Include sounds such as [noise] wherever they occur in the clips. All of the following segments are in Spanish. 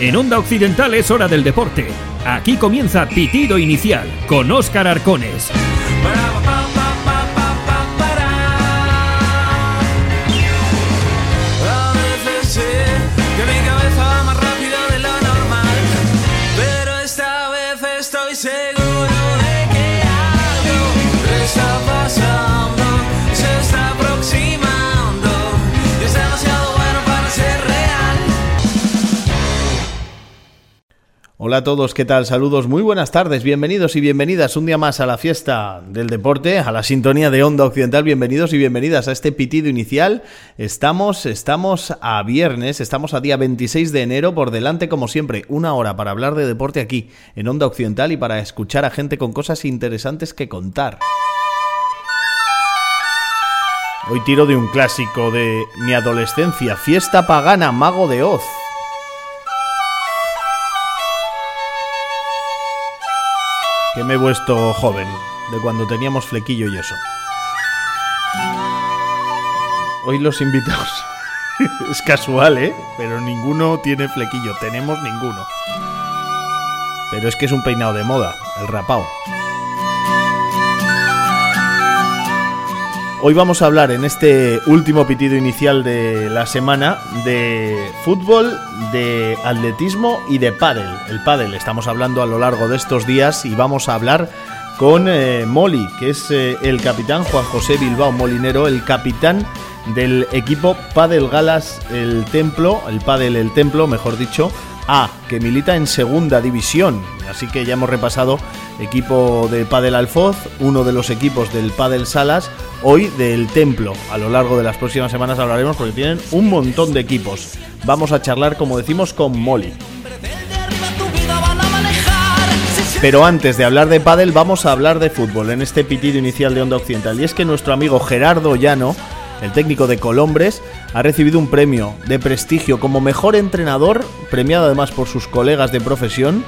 En Onda Occidental es hora del deporte. Aquí comienza Pitido Inicial con Óscar Arcones. Hola a todos, ¿qué tal? Saludos, muy buenas tardes, bienvenidos y bienvenidas un día más a la fiesta del deporte, a la sintonía de Onda Occidental, bienvenidos y bienvenidas a este pitido inicial. Estamos, estamos a viernes, estamos a día 26 de enero, por delante como siempre, una hora para hablar de deporte aquí, en Onda Occidental y para escuchar a gente con cosas interesantes que contar. Hoy tiro de un clásico de mi adolescencia, Fiesta Pagana, Mago de Oz. Que me he vuelto joven, de cuando teníamos flequillo y eso. Hoy los invitados. [laughs] es casual, ¿eh? Pero ninguno tiene flequillo, tenemos ninguno. Pero es que es un peinado de moda, el rapao. Hoy vamos a hablar en este último pitido inicial de la semana de fútbol, de atletismo y de pádel. El pádel estamos hablando a lo largo de estos días y vamos a hablar con eh, Moli, que es eh, el capitán Juan José Bilbao Molinero, el capitán del equipo Padel Galas El Templo, el Padel El Templo, mejor dicho, A, que milita en segunda división. Así que ya hemos repasado equipo de Padel Alfoz, uno de los equipos del Padel Salas, hoy del Templo. A lo largo de las próximas semanas hablaremos porque tienen un montón de equipos. Vamos a charlar, como decimos, con Molly. Pero antes de hablar de pádel, vamos a hablar de fútbol en este pitido inicial de Onda Occidental. Y es que nuestro amigo Gerardo Llano, el técnico de Colombres, ha recibido un premio de prestigio como mejor entrenador, premiado además por sus colegas de profesión,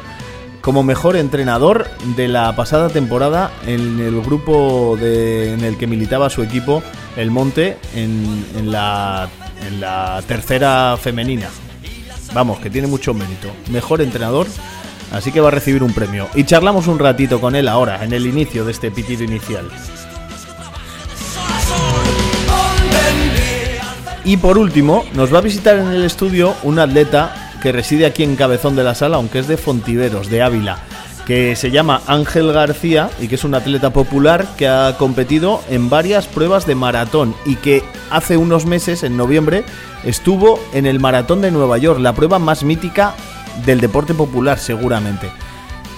como mejor entrenador de la pasada temporada en el grupo en el que militaba su equipo, el Monte, en la, en la tercera femenina. Vamos, que tiene mucho mérito. Mejor entrenador, así que va a recibir un premio. Y charlamos un ratito con él ahora, en el inicio de este pitido inicial. Y por último, nos va a visitar en el estudio un atleta que reside aquí en Cabezón de la Sala, aunque es de Fontiveros, de Ávila, que se llama Ángel García y que es un atleta popular que ha competido en varias pruebas de maratón y que hace unos meses, en noviembre, estuvo en el Maratón de Nueva York, la prueba más mítica del deporte popular seguramente.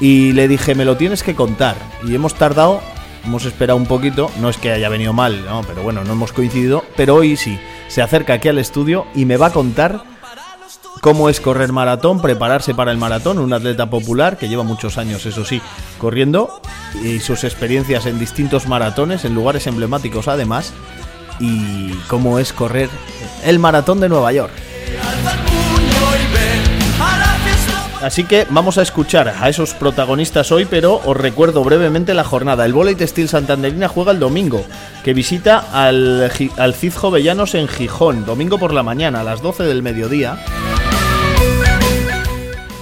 Y le dije, me lo tienes que contar. Y hemos tardado, hemos esperado un poquito, no es que haya venido mal, no, pero bueno, no hemos coincidido, pero hoy sí, se acerca aquí al estudio y me va a contar cómo es correr maratón, prepararse para el maratón, un atleta popular que lleva muchos años, eso sí, corriendo y sus experiencias en distintos maratones, en lugares emblemáticos además, y cómo es correr el maratón de Nueva York. Así que vamos a escuchar a esos protagonistas hoy, pero os recuerdo brevemente la jornada. El Volley Textil Santanderina juega el domingo, que visita al, al Cid Jovellanos en Gijón, domingo por la mañana, a las 12 del mediodía.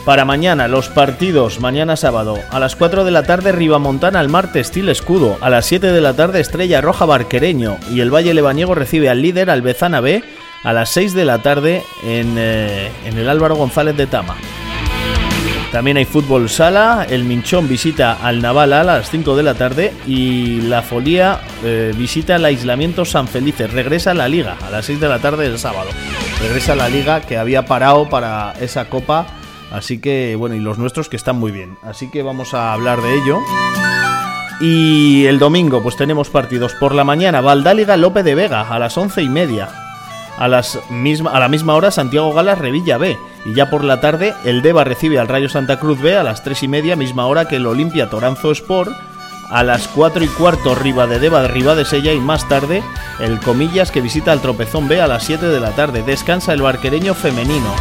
Para mañana, los partidos, mañana sábado, a las 4 de la tarde Ribamontana al Mar Textil Escudo, a las 7 de la tarde Estrella Roja Barquereño y el Valle Lebaniego recibe al líder Albezana B a las 6 de la tarde en, eh, en el Álvaro González de Tama. También hay fútbol sala, el Minchón visita al Naval a las 5 de la tarde y la Folía eh, visita el aislamiento San Felices. Regresa a la liga a las 6 de la tarde del sábado. Regresa a la liga que había parado para esa copa. Así que, bueno, y los nuestros que están muy bien. Así que vamos a hablar de ello. Y el domingo, pues tenemos partidos por la mañana. Valdáliga Lope de Vega a las once y media. A, las misma, a la misma hora Santiago Galas Revilla B. Y ya por la tarde el Deva recibe al Rayo Santa Cruz B a las 3 y media, misma hora que el Olimpia Toranzo Sport. A las 4 y cuarto Riva de Deva Riva de Sella y más tarde el Comillas que visita al Tropezón B a las 7 de la tarde. Descansa el barquereño femenino.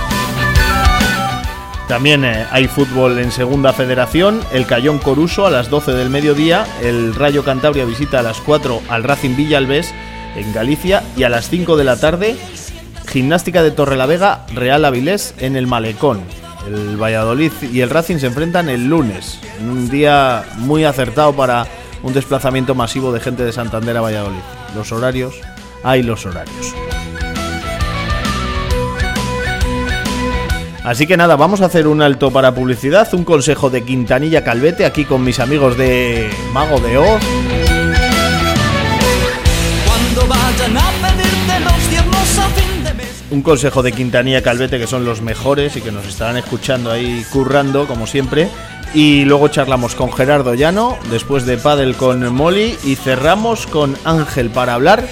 También eh, hay fútbol en Segunda Federación, el Cayón Coruso a las 12 del mediodía, el Rayo Cantabria visita a las 4 al Racing Villalbés en Galicia y a las 5 de la tarde Gimnástica de Torrelavega, Real Avilés en el Malecón. El Valladolid y el Racing se enfrentan el lunes, un día muy acertado para un desplazamiento masivo de gente de Santander a Valladolid. Los horarios, hay los horarios. Así que nada, vamos a hacer un alto para publicidad, un consejo de Quintanilla Calvete aquí con mis amigos de Mago de Oz. Un consejo de Quintanilla Calvete que son los mejores y que nos estarán escuchando ahí currando como siempre. Y luego charlamos con Gerardo Llano, después de Padel con Molly y cerramos con Ángel para hablar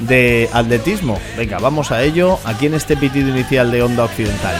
de atletismo. Venga, vamos a ello aquí en este pitido inicial de Onda Occidental.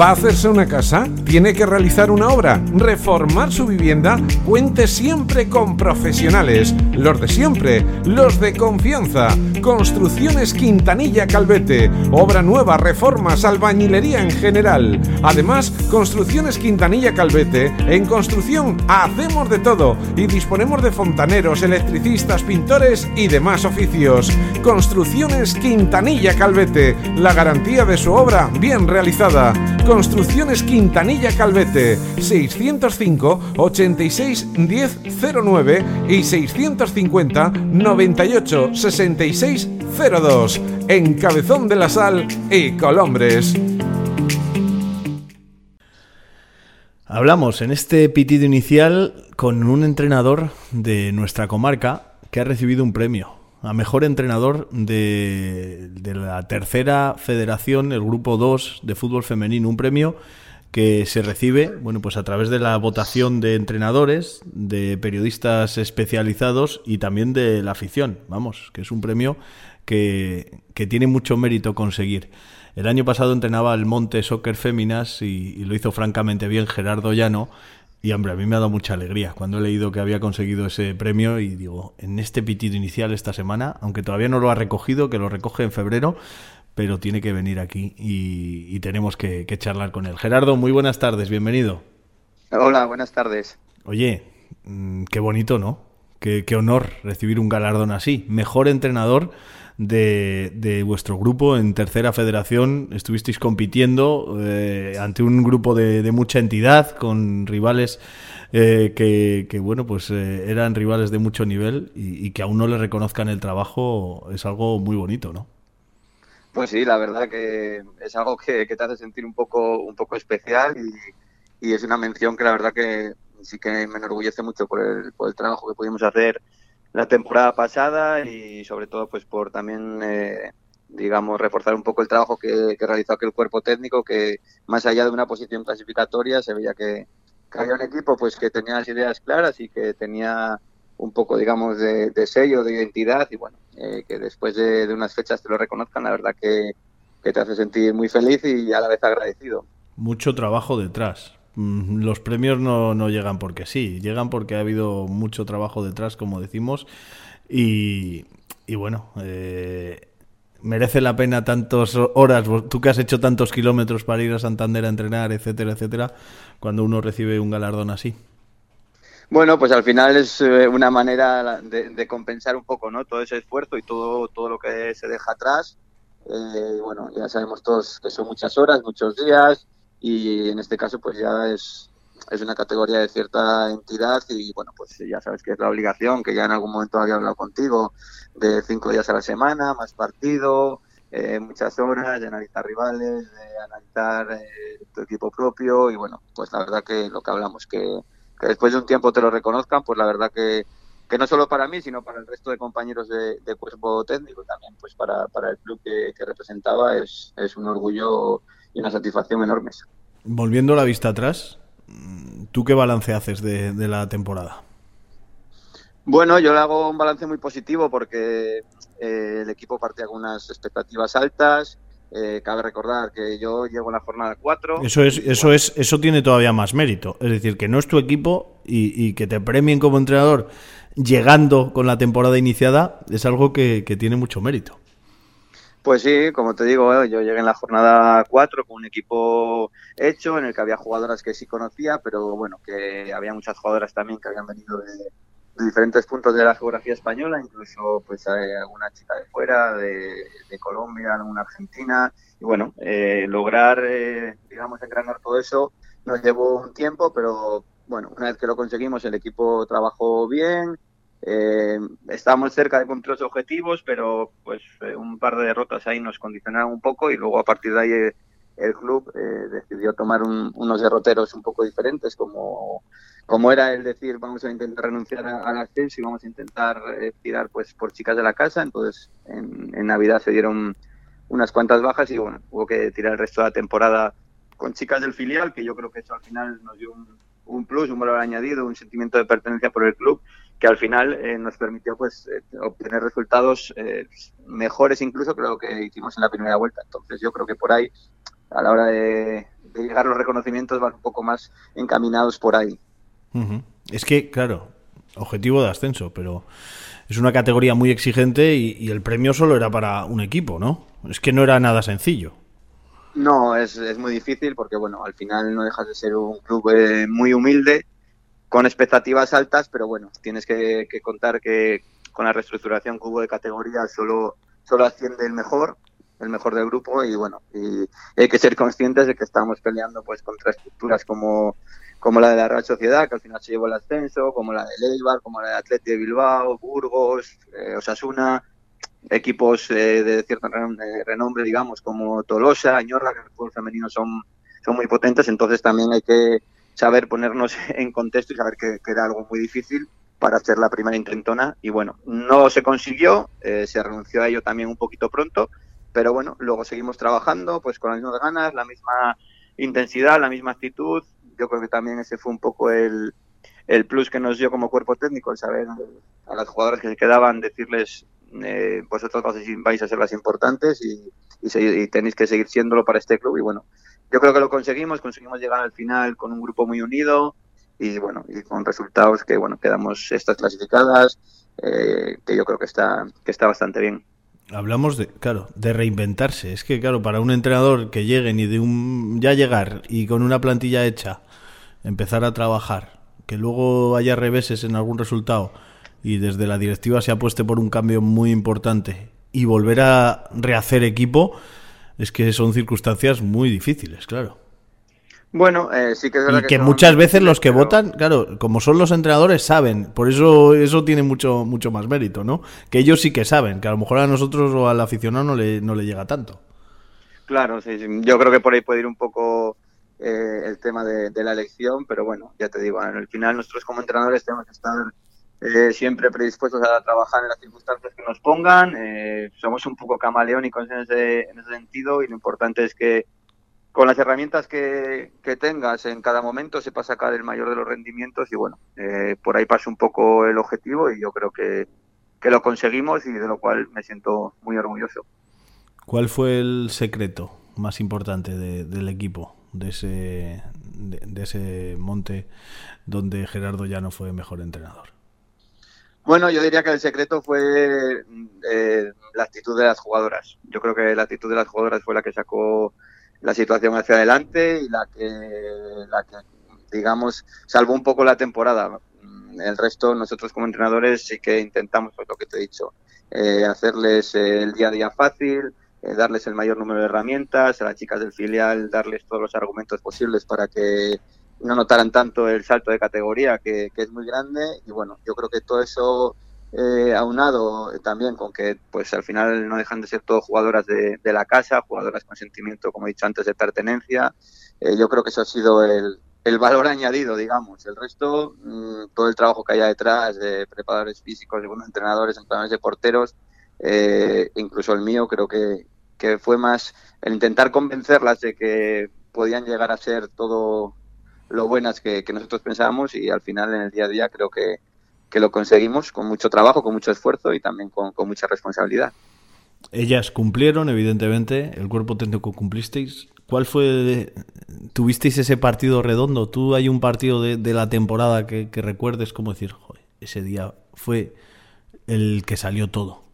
¿Va a hacerse una casa? ¿Tiene que realizar una obra? ¿Reformar su vivienda? Cuente siempre con profesionales. Los de siempre, los de confianza. Construcciones Quintanilla Calvete. Obra nueva, reformas, albañilería en general. Además, Construcciones Quintanilla Calvete. En construcción hacemos de todo y disponemos de fontaneros, electricistas, pintores y demás oficios. Construcciones Quintanilla Calvete. La garantía de su obra bien realizada. Construcciones Quintanilla Calvete 605 86 1009 y 650 98 66 02 en Cabezón de la Sal y Colombres. Hablamos en este pitido inicial con un entrenador de nuestra comarca que ha recibido un premio a mejor entrenador de, de la tercera federación, el grupo 2 de fútbol femenino, un premio que se recibe, bueno, pues a través de la votación de entrenadores, de periodistas especializados y también de la afición. Vamos, que es un premio que, que tiene mucho mérito conseguir. El año pasado entrenaba el Monte Soccer Féminas y lo hizo francamente bien Gerardo Llano. Y hombre, a mí me ha dado mucha alegría cuando he leído que había conseguido ese premio y digo, en este pitido inicial esta semana, aunque todavía no lo ha recogido, que lo recoge en febrero, pero tiene que venir aquí y, y tenemos que, que charlar con él. Gerardo, muy buenas tardes, bienvenido. Hola, buenas tardes. Oye, mm, qué bonito, ¿no? Qué, qué honor recibir un galardón así. Mejor entrenador de, de vuestro grupo en tercera federación. Estuvisteis compitiendo eh, ante un grupo de, de mucha entidad, con rivales eh, que, que, bueno, pues eh, eran rivales de mucho nivel y, y que aún no le reconozcan el trabajo es algo muy bonito, ¿no? Pues sí, la verdad que es algo que, que te hace sentir un poco, un poco especial y, y es una mención que la verdad que sí que me enorgullece mucho por el, por el trabajo que pudimos hacer la temporada pasada y sobre todo pues por también eh, digamos reforzar un poco el trabajo que, realizó aquel cuerpo técnico que más allá de una posición clasificatoria se veía que, que, había un equipo pues que tenía las ideas claras y que tenía un poco digamos de, sello de identidad y bueno eh, que después de, unas fechas te lo reconozcan la verdad que, que te hace sentir muy feliz y a la vez agradecido. Mucho trabajo detrás los premios no, no, llegan porque sí, llegan porque ha habido mucho trabajo detrás, como decimos, y, y bueno, eh, merece la pena tantas horas, tú que has hecho tantos kilómetros para ir a Santander a entrenar, etcétera, etcétera, cuando uno recibe un galardón así. Bueno, pues al final es eh, una manera de, de, compensar un poco, ¿no? Todo ese esfuerzo y todo, todo lo que se deja atrás. Eh, bueno, ya sabemos todos que son muchas horas, muchos días, y en este caso pues ya es, es una categoría de cierta entidad y bueno pues ya sabes que es la obligación que ya en algún momento había hablado contigo de cinco días a la semana más partido eh, muchas horas de analizar rivales de analizar eh, tu equipo propio y bueno pues la verdad que lo que hablamos que, después de un tiempo te lo reconozcan pues la verdad que que no solo para mí sino para el resto de compañeros de, de cuerpo técnico también pues para, para el club que, que representaba es, es un orgullo y una satisfacción enorme. Volviendo la vista atrás, ¿tú qué balance haces de, de, la temporada? Bueno, yo le hago un balance muy positivo porque eh, el equipo partía con unas expectativas altas. Eh, cabe recordar que yo llego en la jornada 4. Eso es, eso es, eso tiene todavía más mérito. Es decir, que no es tu equipo y, y que te premien como entrenador llegando con la temporada iniciada es algo que, que tiene mucho mérito. Pues sí, como te digo, eh, yo llegué en la jornada 4 con un equipo hecho en el que había jugadoras que sí conocía, pero bueno, que había muchas jugadoras también que habían venido de, diferentes puntos de la geografía española, incluso pues hay alguna chica de fuera, de, de Colombia, alguna argentina, y bueno, eh, lograr, eh, digamos, engranar todo eso nos llevó un tiempo, pero bueno, una vez que lo conseguimos, el equipo trabajó bien, eh, estábamos cerca de cumplir los objetivos, pero pues eh, un par de derrotas ahí nos condicionaron un poco y luego a partir de ahí eh, el club eh, decidió tomar un- unos derroteros un poco diferentes, como, como era el decir vamos a intentar renunciar al ascenso y vamos a intentar tirar pues por chicas de la casa. Entonces en, Navidad se dieron unas cuantas bajas y bueno, hubo que tirar el resto de la temporada con chicas del filial, que yo creo que eso al final nos dio un plus, un valor añadido, un sentimiento de pertenencia por el club que al final eh, nos permitió pues eh, obtener resultados eh, mejores incluso que lo que hicimos en la primera vuelta. Entonces yo creo que por ahí, a la hora de, de llegar los reconocimientos, van un poco más encaminados por ahí. Es que, claro, objetivo de ascenso, pero es una categoría muy exigente y, y el premio solo era para un equipo, ¿no? Es que no era nada sencillo. No, es, es muy difícil porque bueno, al final no dejas de ser un club eh, muy humilde, con expectativas altas, pero bueno, tienes que, que contar que con la reestructuración que hubo de categoría solo, solo asciende el mejor, el mejor del grupo y bueno, y hay que ser conscientes de que estamos peleando pues contra estructuras como, como la de la Real Sociedad, que al final se llevó el ascenso, como la de Eibar, como la de Atleti de Bilbao, Burgos, eh, Osasuna, equipos eh, de cierto renom- renombre, digamos, como Tolosa, Añorra, que en el fútbol femenino son, son muy potentes, entonces también hay que saber ponernos [laughs] en contexto y saber que, que era algo muy difícil para hacer la primera intentona. Y bueno, no se consiguió, eh, se renunció a ello también un poquito pronto, pero bueno, luego seguimos trabajando pues con las mismas ganas, la misma intensidad, la misma actitud, yo creo que también ese fue un poco el, el plus que nos dio como cuerpo técnico, el saber a las jugadoras que se quedaban decirles eh, vosotros vais a- ser las importantes y, y tenéis que seguir siéndolo para este club y bueno, yo creo que lo conseguimos, conseguimos llegar al final con un grupo muy unido y bueno, y con resultados que bueno, quedamos estas clasificadas, eh, que yo creo que está, que está bastante bien. Hablamos de, claro, de reinventarse. Es que, claro, para un entrenador que lleguen y de un ya llegar y con una plantilla hecha, empezar a trabajar, que luego haya reveses en algún resultado y desde la directiva se apueste por un cambio muy importante y volver a rehacer equipo, es que son circunstancias muy difíciles, claro. Bueno, eh, sí que es verdad Y que muchas veces los que pero- votan, claro, como son los entrenadores, saben. Por eso eso tiene mucho mucho más mérito, ¿no? Que ellos sí que saben, que a lo mejor a nosotros o al aficionado no le, no le llega tanto. Claro, sí, sí. yo creo que por ahí puede ir un poco eh, el tema de, de la elección, pero bueno, ya te digo, al final nosotros como entrenadores tenemos que estar eh, siempre predispuestos a trabajar en las circunstancias que nos pongan, eh, somos un poco camaleónicos en ese, en ese sentido y lo importante es que con las herramientas que, tengas en cada momento sepas sacar el mayor de los rendimientos y bueno, eh, por ahí pasa un poco el objetivo y yo creo que, que lo conseguimos y de lo cual me siento muy orgulloso. ¿Cuál fue el secreto más importante de- del equipo, de ese, de ese monte donde Gerardo ya no fue mejor entrenador? Bueno, yo diría que el secreto fue eh, la actitud de las jugadoras. Yo creo que la actitud de las jugadoras fue la que sacó la situación hacia adelante y la que, la que digamos, salvó un poco la temporada. Mm, El resto, nosotros como entrenadores sí que intentamos, pues lo que te he dicho, eh, hacerles eh, el día a día fácil, eh, darles el mayor número de herramientas, a las chicas del filial darles todos los argumentos posibles para que no notaran tanto el salto de categoría que, que es muy grande y bueno, yo creo que todo eso eh, aunado también con que pues al final no dejan de ser todos jugadoras de, la casa, jugadoras con sentimiento, como he dicho antes, de pertenencia, eh, yo creo que eso ha sido el, el valor [laughs] añadido, digamos. El resto, mmm, todo el trabajo que haya detrás de preparadores físicos, de buenos entrenadores, entrenadores de porteros, eh, incluso el mío, creo que, que fue más el intentar convencerlas de que podían llegar a ser todo lo buenas que, que, nosotros pensábamos y al final en el día a día creo que, que lo conseguimos con mucho trabajo, con mucho esfuerzo y también con, con, mucha responsabilidad. Ellas cumplieron, evidentemente, el cuerpo técnico cumplisteis. ¿Cuál fue? ¿Tuvisteis ese partido redondo? ¿Tú hay un partido de, de la temporada que, que, recuerdes como decir, joder, ese día fue el que salió todo?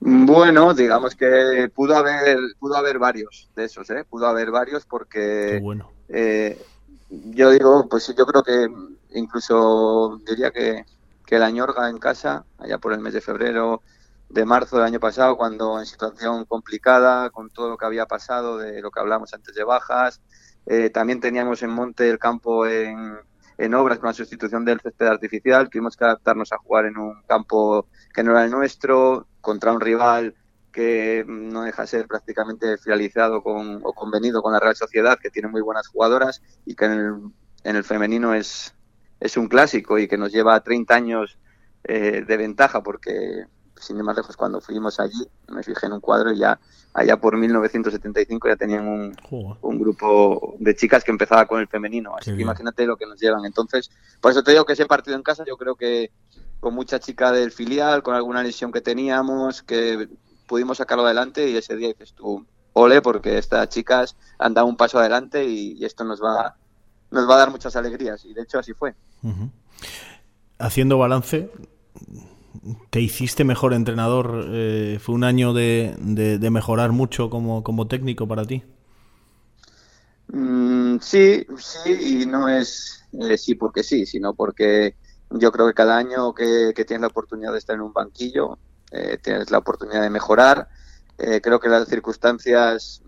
Bueno, digamos que pudo haber, pudo haber varios de esos, ¿eh? Pudo haber varios porque Qué bueno. Eh, yo digo, pues yo creo que incluso diría que, que la ñorga en casa, allá por el mes de febrero, de marzo del año pasado, cuando en situación complicada, con todo lo que había pasado, de lo que hablamos antes de bajas, eh, también teníamos en monte el campo en, en obras con la sustitución del césped artificial, tuvimos que adaptarnos a jugar en un campo que no era el nuestro, contra un rival que no deja de ser prácticamente finalizado con, o convenido con la Real Sociedad, que tiene muy buenas jugadoras y que en el, en el femenino es, es un clásico y que nos lleva 30 años eh, de ventaja, porque sin ir más lejos, cuando fuimos allí, me fijé en un cuadro y ya allá por 1975 ya tenían un, Joder. un grupo de chicas que empezaba con el femenino. Así Qué que bien. imagínate lo que nos llevan. Entonces, por eso te digo que ese partido en casa, yo creo que con mucha chica del filial, con alguna lesión que teníamos, que pudimos sacarlo adelante y ese día dices tú, ole, porque estas chicas han dado un paso adelante y, y esto nos va, nos va a dar muchas alegrías. Y de hecho así fue. Haciendo balance, ¿te hiciste mejor entrenador? Eh, ¿Fue un año de, de- de mejorar mucho como, como técnico para ti? Mm, sí, sí, y no es eh, sí porque sí, sino porque yo creo que cada año que, que tienes la oportunidad de estar en un banquillo, eh, tienes la oportunidad de mejorar. Eh, creo que las circunstancias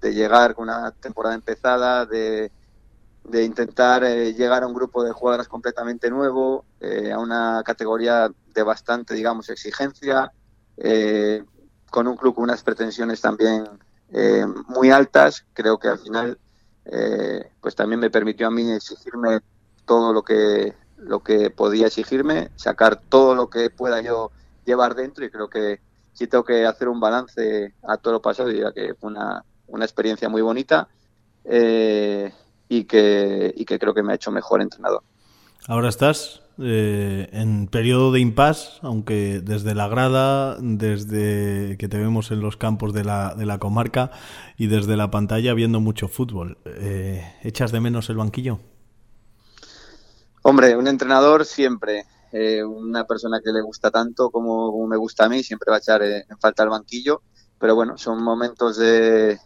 de llegar con una temporada empezada, de, intentar eh, llegar a un grupo de jugadoras completamente nuevo, eh, a una categoría de bastante, digamos, exigencia, con un club con unas pretensiones también muy altas, creo que al final pues también me permitió a mí exigirme todo lo que lo que podía exigirme, sacar todo lo que pueda yo llevar dentro y creo que si tengo que hacer un balance a todo lo pasado, diría que fue una, una experiencia muy bonita eh, y, que, y que creo que me ha hecho mejor entrenador. Ahora estás eh, en periodo de impas, aunque desde la grada, desde que te vemos en los campos de la, de la comarca y desde la pantalla viendo mucho fútbol. Eh, ¿Echas de menos el banquillo? Hombre, un entrenador siempre, eh, una persona que le gusta tanto como, me gusta a mí, siempre va a echar eh, en falta el banquillo, pero bueno, son momentos [laughs] de,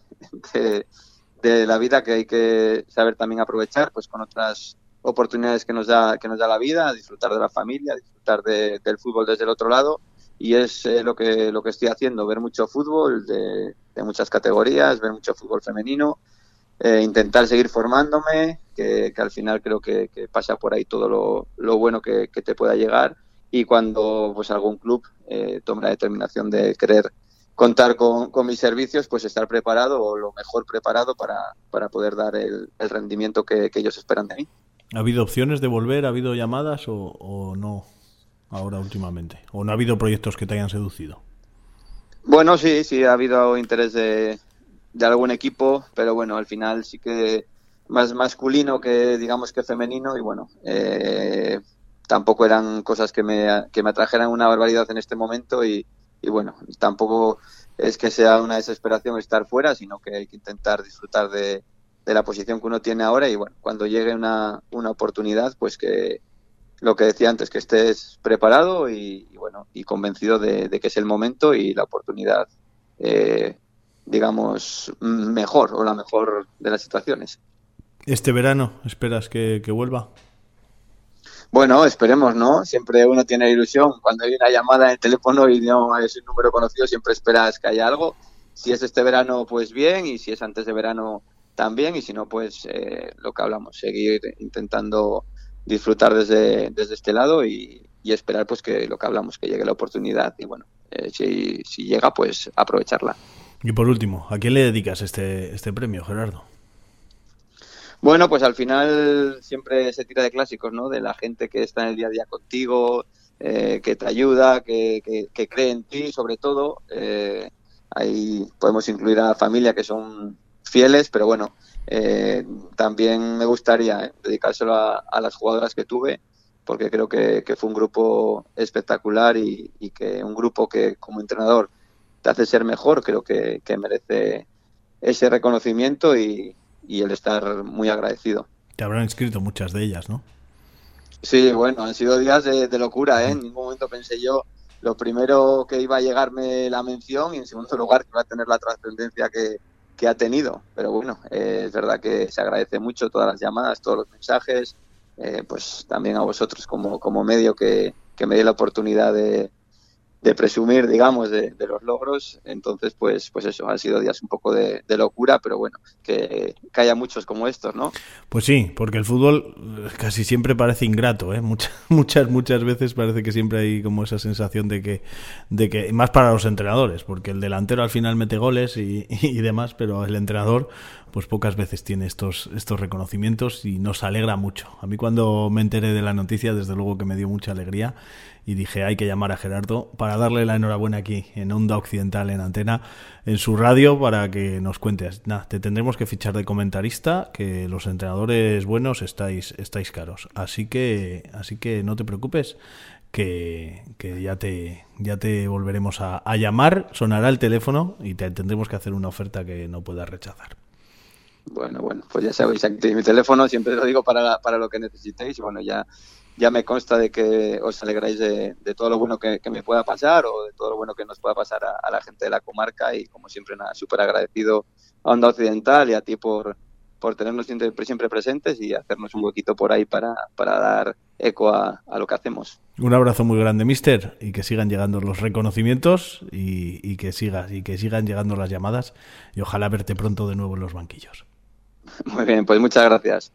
de, la vida que hay que saber también aprovechar, pues con otras oportunidades que nos da que nos da la vida, disfrutar de la familia, disfrutar de- del fútbol desde el otro lado. Y es eh, lo que lo que estoy haciendo, ver mucho fútbol de muchas categorías, ver mucho fútbol femenino, eh, intentar seguir formándome, que, que al final creo que, que pasa por ahí todo lo, lo bueno que, que te pueda llegar y cuando pues algún club eh, tome la determinación de querer contar con, con mis servicios, pues estar preparado o lo mejor preparado para, para poder dar el, el rendimiento que, que ellos esperan de mí. ¿Ha habido opciones de volver? ¿Ha habido llamadas o, o no ahora últimamente? ¿O no ha habido proyectos que te hayan seducido? Bueno, sí, sí, ha habido interés de, de algún equipo, pero bueno, al final sí que más masculino que digamos que femenino y bueno, eh, tampoco eran cosas que me, que me atrajeran una barbaridad en este momento y, y bueno, tampoco es que sea una desesperación estar fuera, sino que hay que intentar disfrutar de, de la posición que uno tiene ahora y bueno, cuando llegue una, una oportunidad, pues que lo que decía antes, que estés preparado y, bueno, y convencido de, de que es el momento y la oportunidad, eh, digamos, mejor o la mejor de las situaciones. ¿Este verano esperas que, que vuelva? Bueno, esperemos, ¿no? Siempre uno tiene ilusión. Cuando hay una llamada en el teléfono y no es un número conocido, siempre esperas que haya algo. Si es este verano, pues bien, y si es antes de verano, también, y si no, pues eh, lo que hablamos, seguir intentando disfrutar desde, desde este lado y, y esperar pues que lo que hablamos, que llegue la oportunidad y bueno, eh, si, si llega, pues aprovecharla. Y por último, ¿a quién le dedicas este, este premio, Gerardo? Bueno, pues al final siempre se tira de clásicos, ¿no? De la gente que está en el día a día contigo, eh, que te ayuda, que, que- que cree en ti, sobre todo. Eh, ahí podemos incluir a la familia que son fieles, pero bueno, eh, también me gustaría eh, dedicárselo a, a las jugadoras que tuve, porque creo que, que fue un grupo espectacular y, y que un grupo que como entrenador te hace ser mejor, creo que, que merece ese reconocimiento y, y el estar muy agradecido. Te habrán inscrito muchas de ellas, ¿no? Sí, bueno, han sido días de, de locura, ¿eh? En ningún momento pensé yo lo primero que iba a llegarme la mención y en segundo [laughs] lugar que iba a tener la trascendencia que, que ha tenido. Pero bueno, eh, es verdad que se agradece mucho todas las llamadas, todos los mensajes, eh, pues también a vosotros como, como medio que, que me dé la oportunidad de, de presumir, digamos, de, los logros. Entonces, pues, pues eso, han sido días un poco de, locura, pero bueno, que, que, haya muchos como estos, ¿no? Pues sí, porque el fútbol casi siempre parece ingrato, ¿eh? Muchas, [laughs] muchas, muchas veces parece que siempre hay como esa sensación de que, de que, más para los entrenadores, porque el delantero al final mete goles y, [laughs] y demás, pero el entrenador, pues pocas veces tiene estos, estos reconocimientos y nos alegra mucho. A mí cuando me enteré de la noticia, desde luego que me dio mucha alegría y dije hay que llamar a Gerardo para darle la enhorabuena aquí en Onda Occidental en Antena en su radio para que nos cuentes. Nada, te tendremos que fichar de comentarista, que los entrenadores buenos estáis estáis caros. Así que así que no te preocupes. Que, que ya te ya te volveremos a, llamar, sonará el teléfono y te tendremos que hacer una oferta que no puedas rechazar. Bueno, bueno, pues ya sabéis, aquí mi teléfono siempre lo digo para, para lo que necesitéis. Bueno, ya, ya me consta de que os alegráis de, de todo lo bueno que, que, me pueda pasar o de todo lo bueno que nos pueda pasar a, a la gente de la comarca y como siempre nada, súper agradecido a Onda Occidental y a ti por, por tenernos siempre, siempre presentes y hacernos un huequito por ahí para, para dar eco a, a, lo que hacemos. Un abrazo muy grande, Mister, y que sigan llegando los reconocimientos y, y, que sigas y que sigan llegando las llamadas y ojalá verte pronto de nuevo en los banquillos. Muy bien, pues muchas gracias.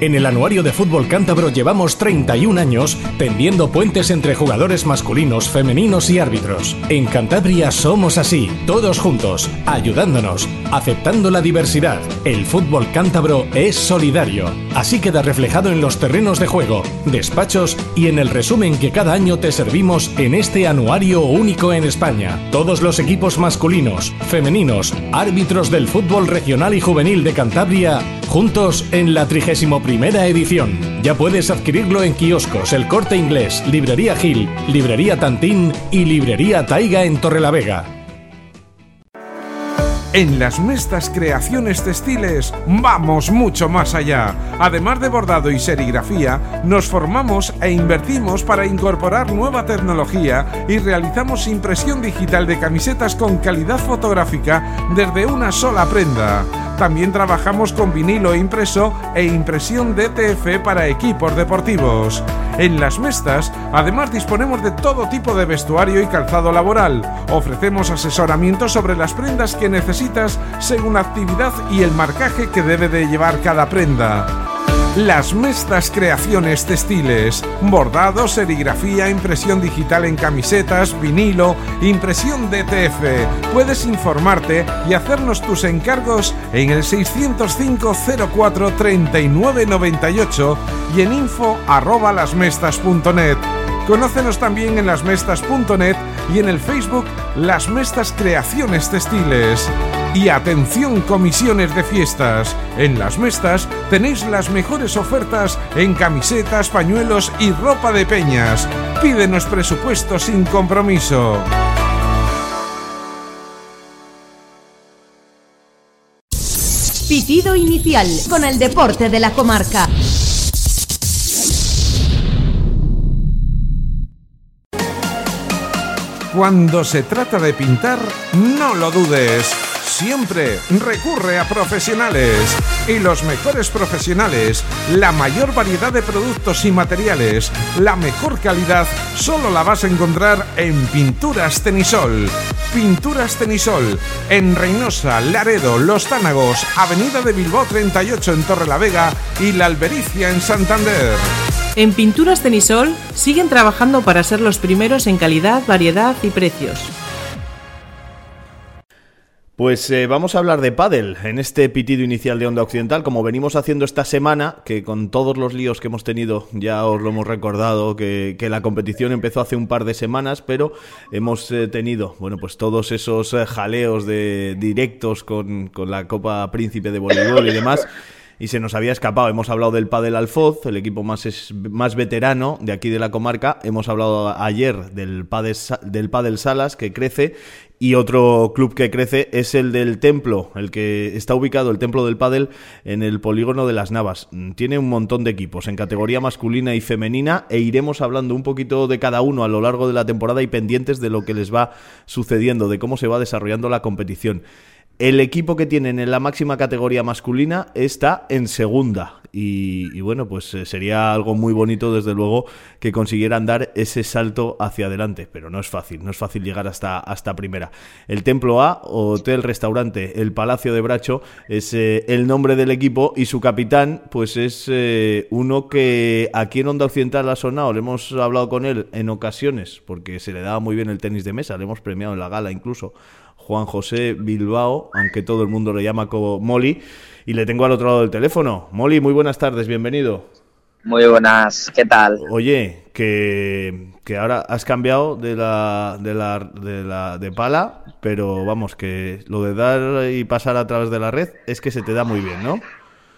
En el Anuario de Fútbol Cántabro llevamos 31 años tendiendo puentes entre jugadores masculinos, femeninos y árbitros. En Cantabria somos así, todos juntos, ayudándonos, aceptando la diversidad. El fútbol cántabro es solidario. Así queda reflejado en los terrenos de juego, despachos y en el resumen que cada año te servimos en este anuario único en España. Todos los equipos masculinos, femeninos, árbitros del fútbol regional y juvenil de Cantabria, juntos en la 31 primera edición. Ya puedes adquirirlo en kioscos El Corte Inglés, Librería Gil, Librería Tantín y Librería Taiga en Torrelavega. En las Mestas Creaciones Textiles vamos mucho más allá. Además de bordado y serigrafía, nos formamos e invertimos para incorporar nueva tecnología y realizamos impresión digital de camisetas con calidad fotográfica desde una sola prenda. También trabajamos con vinilo impreso e impresión DTF para equipos deportivos. En las Mestas, además disponemos de todo tipo de vestuario y calzado laboral. Ofrecemos asesoramiento sobre las prendas que necesitas según la actividad y el marcaje que debe de llevar cada prenda. Las Mestas Creaciones Textiles, bordado, serigrafía, impresión digital en camisetas, vinilo, impresión DTF. Puedes informarte y hacernos tus encargos en el 605 04 39 98 y en info arroba lasmestas.net. Conócenos también en lasmestas.net y en el Facebook Las Mestas Creaciones Textiles. Y atención comisiones de fiestas. En Las Mestas tenéis las mejores ofertas en camisetas, pañuelos y ropa de peñas. Pídenos presupuesto sin compromiso. Pitido inicial con el deporte de la comarca. Cuando se trata de pintar, no lo dudes. Siempre recurre a profesionales. Y los mejores profesionales, la mayor variedad de productos y materiales, la mejor calidad, solo la vas a encontrar en Pinturas Tenisol. Pinturas Tenisol, en Reynosa, Laredo, Los Tánagos, Avenida de Bilbao 38 en Torrelavega y La Albericia en Santander. En Pinturas Tenisol siguen trabajando para ser los primeros en calidad, variedad y precios. Pues eh, vamos a hablar de pádel en este pitido inicial de Onda Occidental, como venimos haciendo esta semana, que con todos los líos que hemos tenido ya os lo hemos recordado, que, que la competición empezó hace un par de semanas, pero hemos eh, tenido, bueno, pues todos esos eh, jaleos de directos con, con la Copa Príncipe de Voleibol y demás. [laughs] y se nos había escapado. Hemos hablado del Padel Alfoz, el equipo más, más veterano de aquí de la comarca. Hemos hablado ayer del Padel, del Padel Salas, que crece. Y otro club que crece es el del Templo, el que está ubicado, el Templo del Padel, en el polígono de las Navas. Tiene un montón de equipos en categoría masculina y femenina e iremos hablando un poquito de cada uno a lo largo de la temporada y pendientes de lo que les va sucediendo, de cómo se va desarrollando la competición. El equipo que tienen en la máxima categoría masculina está en segunda. Y, bueno, pues eh, sería algo muy bonito, desde luego, que consiguieran dar ese salto hacia adelante. Pero no es fácil, no es fácil llegar hasta, hasta primera. El Templo A, Hotel Restaurante, el Palacio de Bracho, es eh, el nombre del equipo y su capitán, pues es eh, uno que aquí en Onda Occidental ha sonado. Le hemos hablado con él en ocasiones, porque se le daba muy bien el tenis de mesa, le hemos premiado en la gala incluso. Juan José Bilbao, aunque todo el mundo lo llama como Molly, y le tengo al otro lado del teléfono. Molly, muy buenas tardes, bienvenido. Muy buenas, ¿qué tal? Oye, que, que ahora has cambiado de la, de la de la de pala, pero vamos, que lo de dar y pasar a través de la red es que se te da muy bien, ¿no?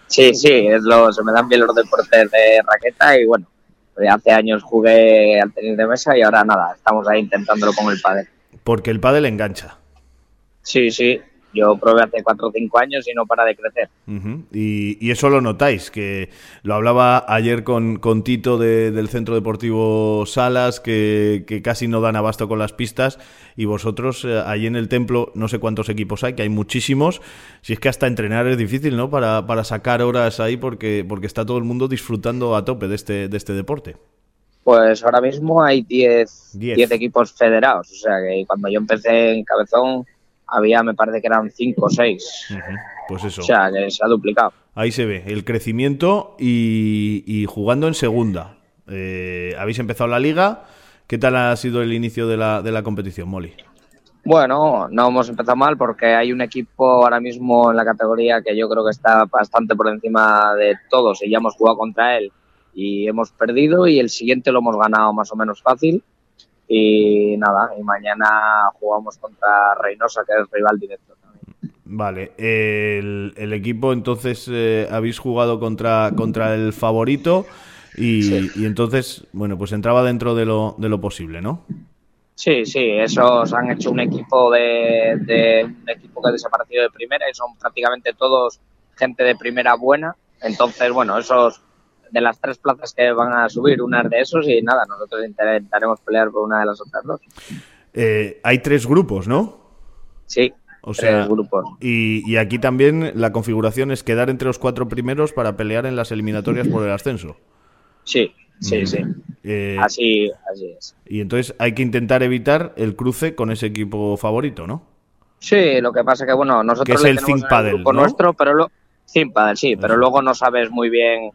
Sí, sí, es lo, se me dan bien los deportes de raqueta y bueno, pues hace años jugué al tenis de mesa y ahora nada, estamos ahí intentándolo con el pádel. Porque el pádel engancha. Sí, sí, yo probé hace cuatro o cinco años y no para de crecer. Y, y eso lo notáis, que lo hablaba ayer con, con Tito de- del Centro Deportivo Salas, que, que casi no dan abasto con las pistas, y vosotros eh, allí en el templo, no sé cuántos equipos hay, que hay muchísimos, si es que hasta entrenar es difícil, ¿no? Para, para sacar horas ahí, porque, porque está todo el mundo disfrutando a tope de este, de este deporte. Pues ahora mismo hay 10 Diez. 10 equipos federados, o sea que cuando yo empecé en Cabezón había, me parece que eran 5 o 6, Ujú. Pues eso. o sea que se ha duplicado. Ahí se ve el crecimiento y, y jugando en segunda. Eh, Habéis empezado la liga. ¿Qué tal ha sido el inicio de la, de la competición, Molly? Bueno, no hemos empezado mal porque hay un equipo ahora mismo en la categoría que yo creo que está bastante por encima de todos y ya hemos jugado contra él y hemos perdido y el siguiente lo hemos ganado más o menos fácil y nada, y mañana jugamos contra Reynosa que es rival directo también. Vale, el, el equipo entonces eh, habéis jugado contra, contra el favorito y, Sí. y entonces, bueno, pues entraba dentro de lo, de lo posible, ¿no? Sí, sí, esos han hecho un equipo de, de un equipo que ha desaparecido de primera y son prácticamente todos gente de primera buena. Entonces, bueno, esos de las tres plazas que van a subir, una es de esos y nada, nosotros intentaremos pelear por una de las otras dos. Eh, hay tres grupos, ¿no? Sí, O tres sea, grupos. y, y aquí también la configuración es quedar entre los cuatro primeros para pelear en las eliminatorias por el ascenso. Sí, sí, sí. Eh, Así, así es. Y entonces hay que intentar evitar el cruce con ese equipo favorito, ¿no? Sí, lo que pasa que bueno, nosotros Que es le el tenemos Think en Padel, grupo ¿no? nuestro, pero lo Think Padel, sí, pero luego no sabes muy bien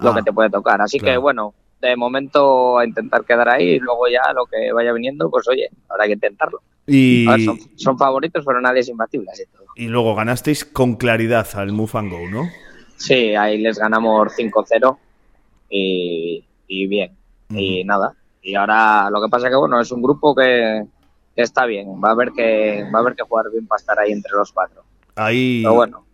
lo Ah. que te puede tocar. Así Claro. que bueno, de momento a intentar quedar ahí y luego ya lo que vaya viniendo, pues oye, habrá que intentarlo. Y, ver, son, son favoritos, pero nadie es imbatible así todo. y luego ganasteis con claridad al Move and Go, ¿no? Sí, ahí les ganamos 5-0 y, y bien. Y nada. Y ahora lo que pasa que bueno, es un grupo que, que está bien. Va a haber que va a haber que jugar bien para estar ahí entre los cuatro. Ahí Pero bueno.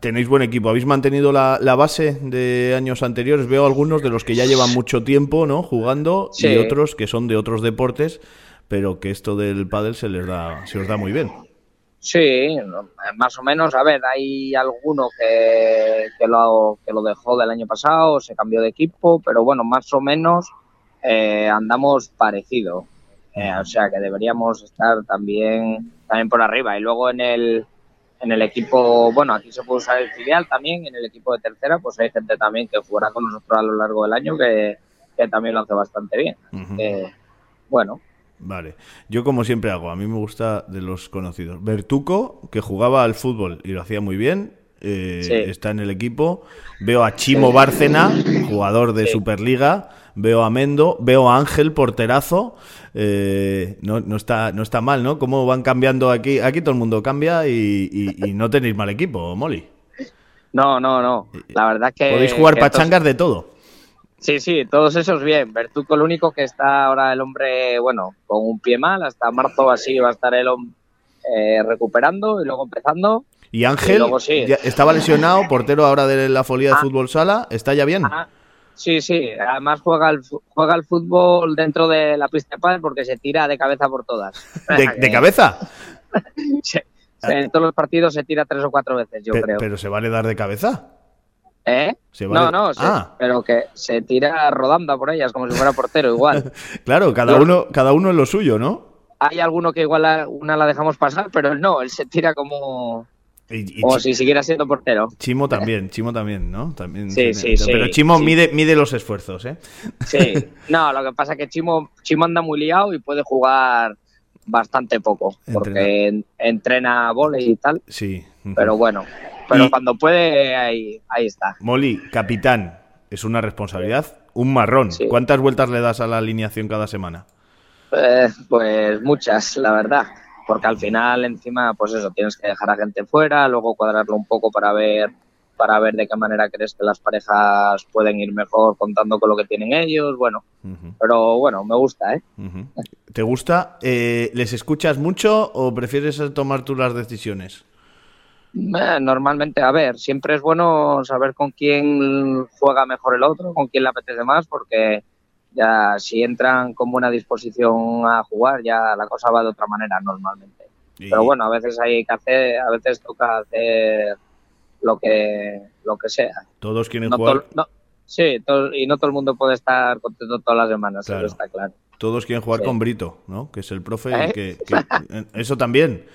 Tenéis buen equipo. ¿Habéis mantenido la, la base de años anteriores? Veo algunos de los que ya llevan mucho tiempo, ¿no? Jugando y otros que son de otros deportes, pero que esto del pádel se les da, se os da muy bien. Sí, más o menos. A ver, hay alguno que, que, lo, que lo dejó del año pasado, se cambió de equipo, pero bueno, más o menos eh, andamos parecido. Eh, o sea que deberíamos estar también, también por arriba. Y luego en el, en el equipo, bueno, aquí se puede usar el filial también, en el equipo de tercera, pues hay gente también que jugará con nosotros a lo largo del año que, que también lo hace bastante bien. Ujú. Eh, bueno, Vale. Yo como siempre hago, a mí me gusta de los conocidos. Bertuco, que jugaba al fútbol y lo hacía muy bien, eh, Sí. está en el equipo. Veo a Chimo Bárcena, jugador de Sí. Superliga. Veo a Mendo, veo a Ángel Porterazo. Eh, no, no, está, no está mal, ¿no? Cómo van cambiando aquí. Aquí todo el mundo cambia y, y- y no tenéis mal equipo, Molly. no, no, no. La verdad es que... Podéis jugar que estos- pachangas de todo. Sí, sí, todos esos bien. Bertuco, lo único que está ahora el hombre, bueno, con un pie mal, hasta marzo así va a estar el, hom- eh, recuperando y luego empezando. Y Ángel luego sí. ya estaba lesionado, portero ahora de la folía de Ah. fútbol sala, ¿está ya bien? Ah, sí, sí, además juega el, fu- juega el fútbol dentro de la pista de pádel porque se tira de cabeza por todas. [laughs] ¿De, de cabeza? [laughs] Sí, en todos los partidos se tira tres o cuatro veces, yo Pe- creo. Pero se vale dar de cabeza. ¿Eh? Se vale- No, no, sí, Ah. pero que se tira rodando por ellas como si fuera portero igual. [laughs] Claro, cada uno, cada uno en lo suyo, ¿no? Hay alguno que igual la- una la dejamos pasar, pero él no, él se tira como, Y, y como Chi- si siguiera siendo portero. Chimo también, Chimo también, ¿no? También Sí, sí, sí, Pero Chimo sí. mide, mide los esfuerzos, ¿eh? Sí, [laughs] no, lo que pasa es que Chimo, Chimo anda muy liado y puede jugar bastante poco, porque en- entrena volei y tal, Sí. pero bueno, pero Y- cuando puede, ahí, ahí está. Molly, capitán, es una responsabilidad, un marrón. Sí. ¿Cuántas vueltas le das a la alineación cada semana? Eh, pues muchas, la verdad, porque al final encima, pues eso, tienes que dejar a gente fuera, luego cuadrarlo un poco para ver para ver de qué manera crees que las parejas pueden ir mejor contando con lo que tienen ellos, bueno, pero bueno, me gusta, ¿eh? ¿Te gusta? Eh, ¿Les escuchas mucho o prefieres tomar tú las decisiones? Eh, Normalmente, a ver, siempre es bueno saber con quién juega mejor el otro, con quién le apetece más, porque ya si entran con buena disposición a jugar, ya la cosa va de otra manera normalmente. Y- Pero bueno, a veces hay que hacer, a veces toca hacer lo que lo que sea. Todos quieren No jugar. no- sí, y no todo el mundo puede estar contento todas las semanas, eso Claro. está claro. Todos quieren jugar Sí. con Brito, ¿no? Que es el profe ¿Eh? que, [laughs] que- eso también.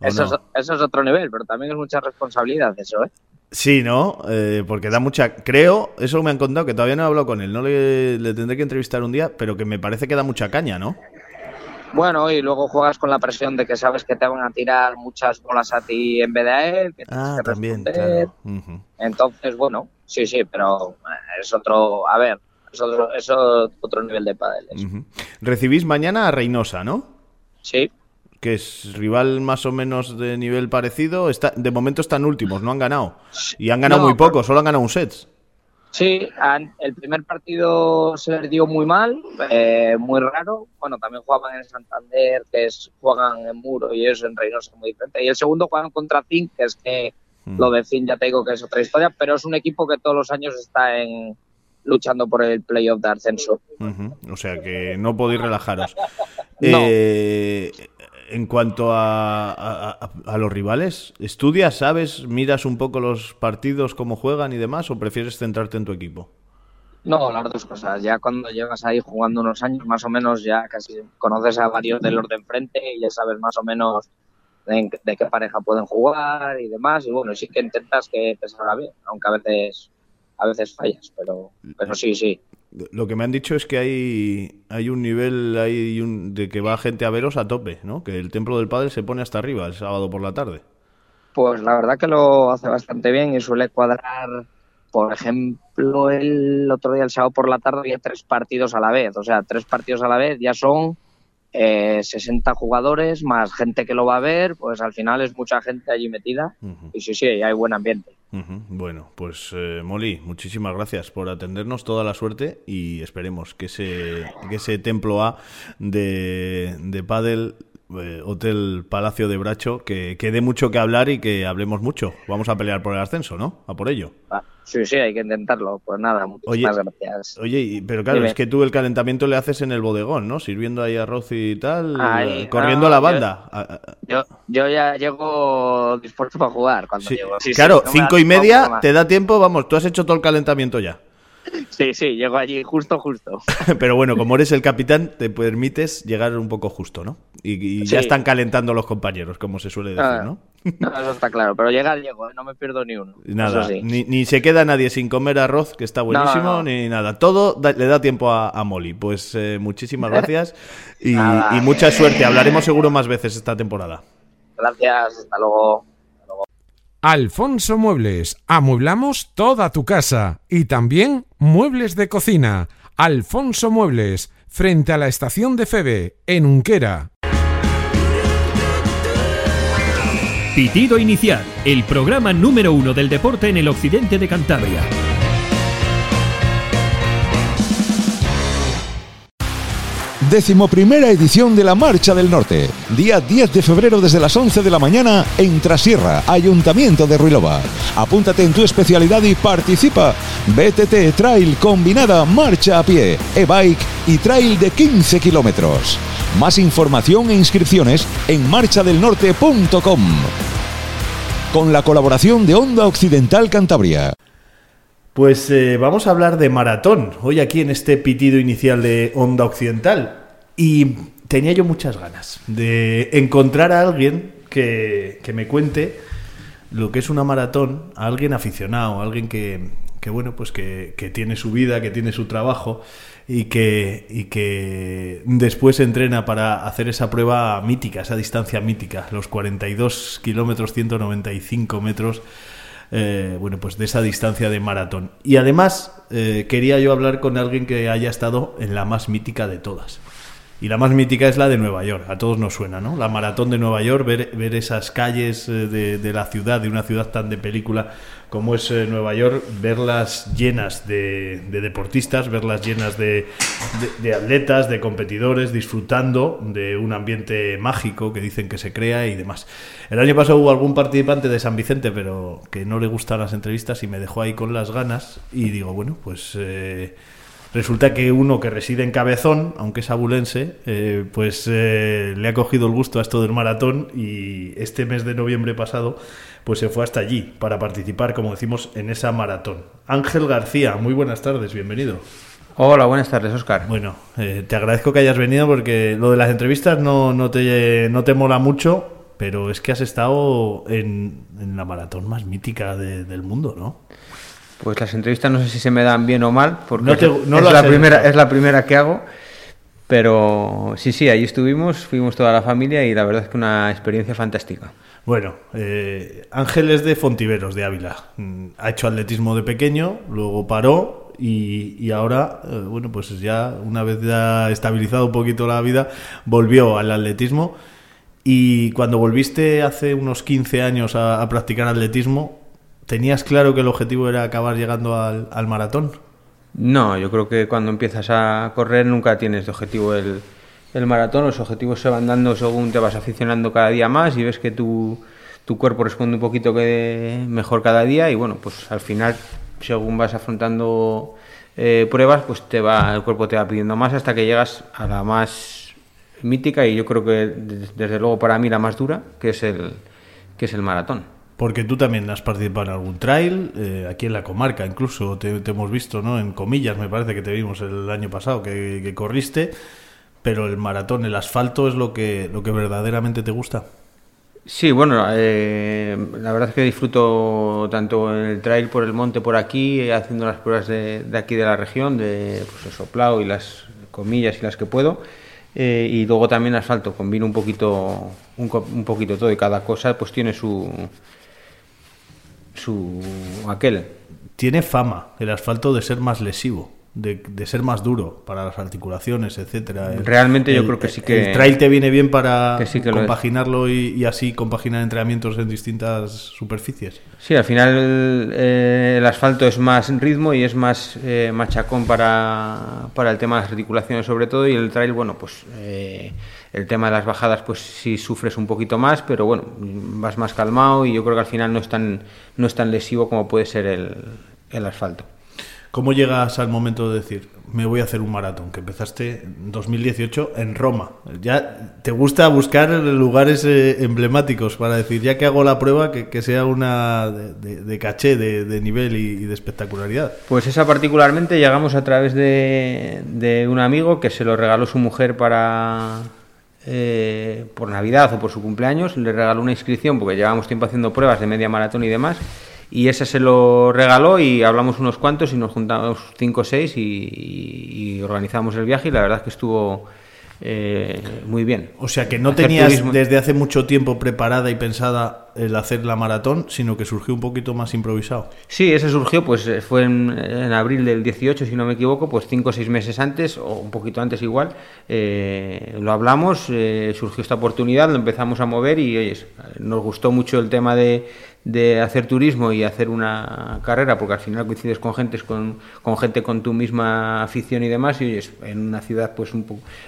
¿o Eso, no? es, eso es otro nivel, pero también es mucha responsabilidad eso, ¿eh? Sí, ¿no? Eh, porque da mucha. Creo, eso me han contado, que todavía no he hablado con él. No le, le tendré que entrevistar un día, pero que me parece que da mucha caña, ¿no? Bueno, y luego juegas con la presión de que sabes que te van a tirar muchas bolas a ti en vez de a él, que Ah, que también. Entonces, bueno, sí, sí, pero eh, es otro, a ver, es otro, es otro nivel de pádel. Recibís mañana a Reynosa, ¿no? Sí, Que es rival más o menos de nivel parecido. Está, de momento están últimos, no han ganado. Y han ganado No, muy poco, solo han ganado un set. sí, han- el primer partido se les dio muy mal, eh, muy raro. Bueno, también jugaban en Santander, que es, juegan en Muro y eso en Reynosa muy diferente. Y el segundo jugaban contra Zinc, que es que Mm. lo de Zinc ya te digo que es otra historia, pero es un equipo que todos los años está en luchando por el playoff de ascenso. O sea que no podéis relajaros. No. Eh, en cuanto a, a- los rivales, ¿estudias, sabes, miras un poco los partidos, cómo juegan y demás, o prefieres centrarte en tu equipo? No, las dos cosas. Ya cuando llevas ahí jugando unos años, más o menos ya casi conoces a varios de los de enfrente y ya sabes más o menos de, de qué pareja pueden jugar y demás. Y bueno, sí que intentas que te salga bien, aunque a veces a veces fallas, pero, pero sí, sí. Lo que me han dicho es que hay, hay un nivel hay un, de que va gente a veros a tope, ¿no? Que el templo del padre se pone hasta arriba el sábado por la tarde. Pues la verdad que lo hace bastante bien y suele cuadrar, por ejemplo, el otro día, el sábado por la tarde, había tres partidos a la vez. O sea, tres partidos a la vez ya son eh, 60 jugadores más gente que lo va a ver, pues al final es mucha gente allí metida. Y sí, sí, hay buen ambiente. Bueno, pues eh, Molly, muchísimas gracias por atendernos, toda la suerte y esperemos que ese, que ese templo A de, de Padel, eh, Hotel Palacio de Bracho, que, que dé mucho que hablar y que hablemos mucho. Vamos a pelear por el ascenso, ¿no? A por ello. Ah, Sí, sí, hay que intentarlo. Pues nada, muchísimas gracias. Oye, pero claro, Dime. es que tú el calentamiento le haces en el bodegón, ¿no? Sirviendo ahí arroz y tal, corriendo no, a la banda. Ah, ah, Yo, yo ya llego dispuesto para jugar cuando sí. llego. Sí, sí, claro, no cinco y media, te da tiempo, vamos, tú has hecho todo el calentamiento ya. Sí, sí, llego allí justo, justo. [laughs] Pero bueno, como eres el capitán, te permites llegar un poco justo, ¿no? Y, y ya están calentando los compañeros, como se suele decir, Ah, ¿no? [laughs] No, eso está claro, pero llegar llego, ¿eh? no me pierdo ni uno. Nada, sí. ni, ni se queda nadie sin comer arroz, que está buenísimo, no. ni nada. Todo da- le da tiempo a, a Molly. Pues eh, muchísimas [laughs] gracias y, mucha suerte. Hablaremos seguro más veces esta temporada. Gracias, hasta luego. Alfonso Muebles, amueblamos toda tu casa y también muebles de cocina. Alfonso Muebles, frente a la estación de Febe, en Unquera. Pitido Inicial, el programa número uno del deporte en el occidente de Cantabria. Décimo primera edición de la Marcha del Norte. Día 10 de febrero desde las 11 de la mañana en Trasierra, Ayuntamiento de Ruilova. Apúntate en tu especialidad y participa. BTT Trail combinada marcha a pie, e-bike y trail de 15 kilómetros. Más información e inscripciones en marchadelnorte.com. Con la colaboración de Onda Occidental Cantabria. Pues eh, vamos a hablar de maratón, hoy aquí en este pitido inicial de Onda Occidental. Y tenía yo muchas ganas de encontrar a alguien que, que me cuente lo que es una maratón, a alguien aficionado, a alguien que, que bueno, pues que, que tiene su vida, que tiene su trabajo y que, y que después entrena para hacer esa prueba mítica, esa distancia mítica, los 42 kilómetros, 195 metros eh, bueno, pues de esa distancia de maratón. Y además eh, quería yo hablar con alguien que haya estado en la más mítica de todas. Y la más mítica es la de Nueva York, a todos nos suena, ¿no? La maratón de Nueva York, ver, ver esas calles eh, de, de la ciudad, de una ciudad tan de película como es eh, Nueva York, verlas llenas de, de deportistas, verlas llenas de, de- atletas, de competidores, disfrutando de un ambiente mágico que dicen que se crea y demás. El año pasado hubo algún participante de San Vicente, pero que no le gustan las entrevistas y me dejó ahí con las ganas y digo, bueno, pues... eh, Resulta que uno que reside en Cabezón, aunque es abulense, eh, pues eh, le ha cogido el gusto a esto del maratón y este mes de noviembre pasado pues se fue hasta allí para participar, como decimos, en esa maratón. Ángel García, muy buenas tardes, bienvenido. Hola, buenas tardes, Oscar. Bueno, eh, te agradezco que hayas venido porque lo de las entrevistas no, no, te, no te mola mucho, pero es que has estado en, en la maratón más mítica de- del mundo, ¿no? Pues las entrevistas no sé si se me dan bien o mal, porque No te- es- no es, lo la primera, hecho. es la primera que hago. Pero sí, sí, allí estuvimos, fuimos toda la familia y la verdad es que una experiencia fantástica. Bueno, eh, Ángel es de Fontiveros, de Ávila. Mm, Ha hecho atletismo de pequeño, luego paró y, y ahora, eh, bueno, pues ya una vez ya estabilizado un poquito la vida, volvió al atletismo. Y cuando volviste hace unos 15 años a, a practicar atletismo, ¿tenías claro que el objetivo era acabar llegando al, maratón? No, yo creo que cuando empiezas a correr nunca tienes de objetivo el, el maratón, los objetivos se van dando según te vas aficionando cada día más y ves que tu, tu cuerpo responde un poquito que mejor cada día y bueno, pues al final según vas afrontando eh, pruebas, pues te va, el cuerpo te va pidiendo más hasta que llegas a la más mítica y yo creo que des- desde luego para mí la más dura, que es el, que es el maratón. Porque tú también has participado en algún trail, eh, aquí en la comarca incluso, te, hemos visto, ¿no? En comillas, me parece que te vimos el año pasado, que, corriste, pero el maratón, el asfalto es lo que, lo que verdaderamente te gusta. Sí, bueno, eh, la verdad es que disfruto tanto el trail por el monte por aquí, haciendo las pruebas de, aquí de la región, de pues, el soplado y las comillas y las que puedo, eh, y luego también asfalto, combino un poquito, un poquito todo y cada cosa pues tiene su, su aquel. Tiene fama el asfalto de ser más lesivo, de, de ser más duro para las articulaciones, etcétera. El- Realmente yo el- creo que sí que- El trail te viene bien para que sí que lo es. compaginarlo y, y así compaginar entrenamientos en distintas superficies. Sí, al final eh, el asfalto es más ritmo y es más eh, machacón para, para el tema de las articulaciones sobre todo y el trail, bueno, pues eh, el tema de las bajadas pues sí sufres un poquito más, pero bueno, vas más calmado y yo creo que al final no es tan, no es tan lesivo como puede ser el, el asfalto. ¿Cómo llegas al momento de decir, me voy a hacer un maratón? Que empezaste en 2018 en Roma. Ya te gusta buscar lugares eh, emblemáticos para decir, ya que hago la prueba, que, que sea una de, de- de caché, de, de nivel y, y de espectacularidad. Pues esa particularmente llegamos a través de, de un amigo que se lo regaló su mujer para eh, por Navidad o por su cumpleaños, le regaló una inscripción porque llevábamos tiempo haciendo pruebas de media maratón y demás. Y ese se lo regaló y hablamos unos cuantos y nos juntamos cinco o seis y, y- y organizamos el viaje y la verdad es que estuvo eh, muy bien. O sea que no Hacer tenías turismo- desde hace mucho tiempo preparada y pensada el hacer la maratón, sino que surgió un poquito más improvisado. Sí, ese surgió, pues eh, fue en, abril del 18, si no me equivoco, pues cinco o seis meses antes, o un poquito antes igual, eh, lo hablamos, eh, surgió esta oportunidad, lo empezamos a mover y oye, nos gustó mucho el tema de, de hacer turismo y hacer una carrera, porque al final coincides con gente con, con gente con tu misma afición y demás, y oyes, en una ciudad pues un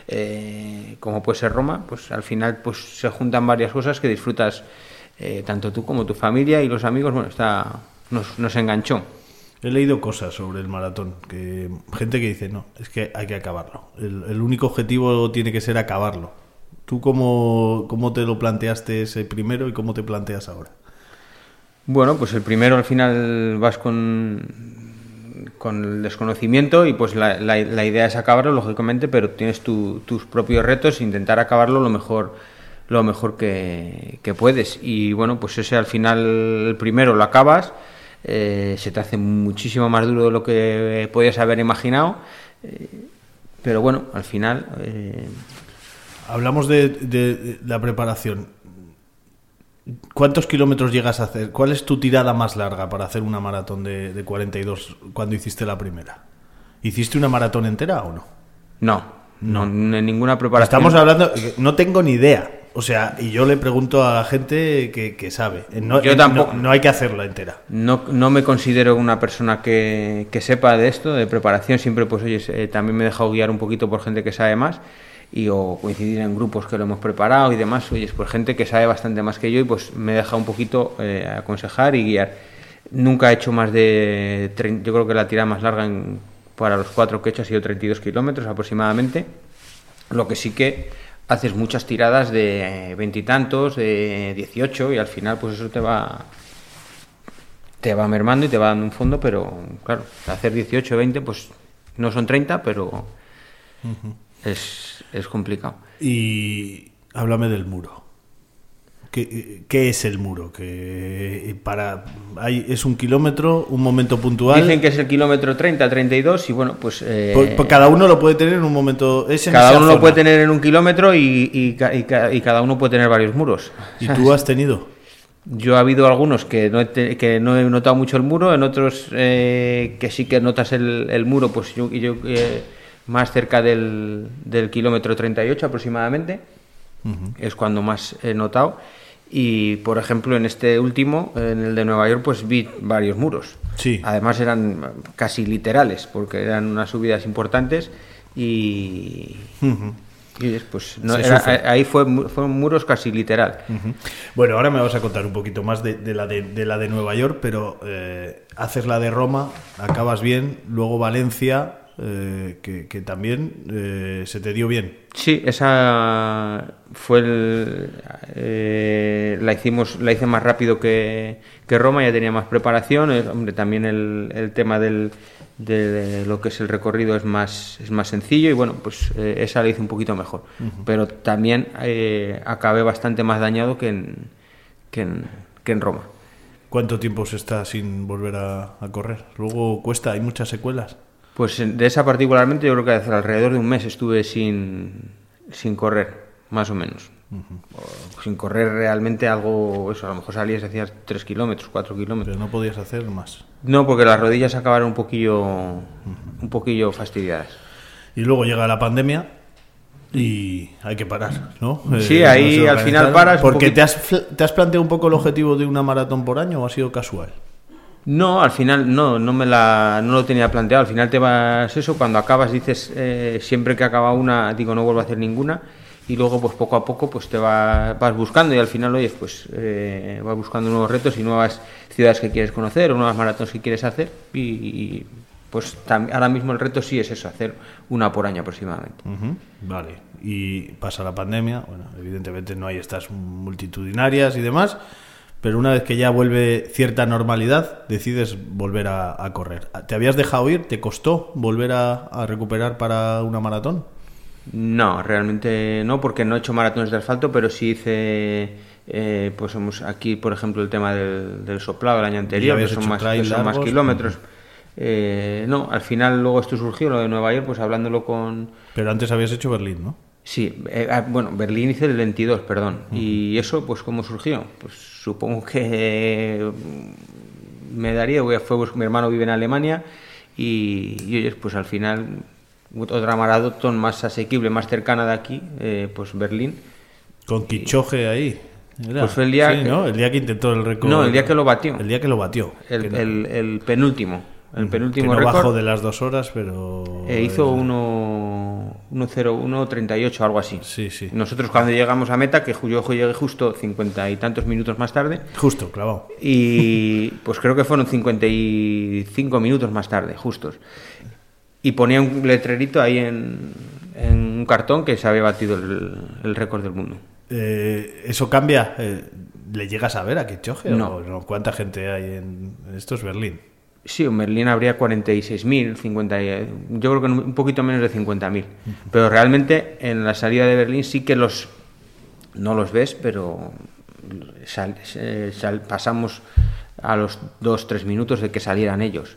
eh, como puede ser Roma, pues al final pues se juntan varias cosas que disfrutas eh, tanto tú como tu familia y los amigos, bueno, está nos, nos enganchó. He leído cosas sobre el maratón, que gente que dice, no, es que hay que acabarlo. El, el único objetivo tiene que ser acabarlo. ¿Tú cómo, cómo te lo planteaste ese primero y cómo te planteas ahora? Bueno, pues el primero al final vas con, con el desconocimiento y pues la, la- la idea es acabarlo, lógicamente, pero tienes tu- tus propios retos e intentar acabarlo lo mejor lo mejor que, que puedes. Y bueno, pues ese al final, el primero lo acabas, eh, se te hace muchísimo más duro de lo que podías haber imaginado, eh, pero bueno, al final... eh, Hablamos de, de- de la preparación. ¿Cuántos kilómetros llegas a hacer? ¿Cuál es tu tirada más larga para hacer una maratón de, de 42 cuando hiciste la primera? ¿Hiciste una maratón entera o no? no, no, en ninguna preparación. Estamos hablando, no tengo ni idea. O sea, y yo le pregunto a la gente que, que sabe. No, Yo eh, tampoco. No, no hay que hacerla entera. No, no me considero una persona que, que sepa de esto, de preparación. Siempre, pues, oye, eh, también me he dejado guiar un poquito por gente que sabe más y o coincidir en grupos que lo hemos preparado y demás. Oye, pues gente que sabe bastante más que yo y pues me he dejado un poquito eh, aconsejar y guiar. Nunca he hecho más de. Yo creo que la tirada más larga en- para los cuatro que he hecho ha sido 32 kilómetros aproximadamente. Lo que sí que haces muchas tiradas de veintitantos, de 18 y al final pues eso te va te va mermando y te va dando un fondo, pero claro, hacer 18, 20 pues no son 30, pero es, es complicado. Y háblame del muro. ¿Qué, qué es el muro? Que para hay, es un kilómetro, un momento puntual. Dicen que es el kilómetro 30, 32 y bueno, pues... eh, Pues- pues cada uno lo puede tener en un momento. Es en cada uno lo puede tener en un kilómetro y, y ca- y ca- y cada uno puede tener varios muros. ¿Y tú has tenido? Yo ha habido algunos que no he, que no he notado mucho el muro, en otros eh, que sí que notas el, el muro, pues yo, yo eh, más cerca del, del kilómetro 38 aproximadamente, es cuando más he notado. Y por ejemplo, en este último, en el de Nueva York, pues vi varios muros. Sí. Además eran casi literales, porque eran unas subidas importantes y. Y pues no, era- ahí fue, fueron muros casi literal. Bueno, ahora me vas a contar un poquito más de, de la, de, de la de Nueva York, pero eh, haces la de Roma, acabas bien, luego Valencia, eh, que, que también eh, se te dio bien. Sí, esa fue el, eh, la hicimos la hice más rápido que, que Roma, ya tenía más preparación, hombre, también el, el tema del, de lo que es el recorrido es más es más sencillo y bueno, pues esa la hice un poquito mejor, pero también acabé bastante más dañado que en, que en, que en Roma. ¿Cuánto tiempo se está sin volver a, a correr? Luego cuesta, hay muchas secuelas. Pues de esa particularmente yo creo que hace alrededor de un mes estuve sin, sin correr, más o menos. Sin correr realmente algo, eso, a lo mejor salías y hacías 3 kilómetros, 4 kilómetros. Pero no podías hacer más. No, porque las rodillas acabaron un poquillo, un poquillo fastidiadas. Y luego llega la pandemia y hay que parar, ¿no? Sí, Eh, ahí no al final paras Porque poquito. te has, te has planteado un poco el objetivo de una maratón por año o ha sido casual. No, al final no, no me la, no lo tenía planteado. Al final te vas eso, cuando acabas dices eh, siempre que acaba una, digo no vuelvo a hacer ninguna y luego pues poco a poco pues te va- vas buscando y al final oyes pues eh, vas buscando nuevos retos y nuevas ciudades que quieres conocer o nuevas maratones que quieres hacer y, pues ahora mismo el reto sí es eso, hacer una por año aproximadamente. Vale, y pasa la pandemia, bueno, evidentemente no hay estas multitudinarias y demás, pero una vez que ya vuelve cierta normalidad, decides volver a, a correr. ¿Te habías dejado ir? ¿Te costó volver a, a recuperar para una maratón? No, realmente no, porque no he hecho maratones de asfalto, pero sí hice, eh, pues hemos aquí, por ejemplo, el tema del, del soplado el año anterior, que son, más, que son más kilómetros. Eh, no, al final luego esto surgió, lo de Nueva York, pues hablándolo con... Pero antes habías hecho Berlín, ¿no? Sí, eh, ah, bueno, Berlín hice el 22, perdón. ¿Y eso, pues, cómo surgió? Pues supongo que mm, me daría, voy a- fue, pues, mi hermano vive en Alemania y, y, oye, pues al final otra maratón más asequible, más cercana de aquí, eh, pues Berlín. Con Quichoje ahí. Era. Pues fue el día Sí, que- ¿no? El día que intentó el récord. No, el día que lo batió. El día que lo batió. El, Que no- el- el penúltimo. El penúltimo que no récord. de las dos horas, pero. Eh, hizo 1.01.38, algo así. Sí, sí. Nosotros cuando llegamos a meta, que yo llegué justo cincuenta y tantos minutos más tarde, Justo, clavado. y pues creo que fueron 55 minutos más tarde, justos. Y ponía un letrerito ahí en, en un cartón que se había batido el, el récord del mundo. Eh, ¿Eso cambia? Eh, ¿Le llegas a ver a Quichoje? No. ¿O no? ¿Cuánta gente hay en. Esto es Berlín. Sí, en Berlín habría 46.000, 50, y- yo creo que un poquito menos de 50.000. Pero realmente en la salida de Berlín sí que los no los ves, pero sal- sal- pasamos a los 2-3 minutos de que salieran ellos.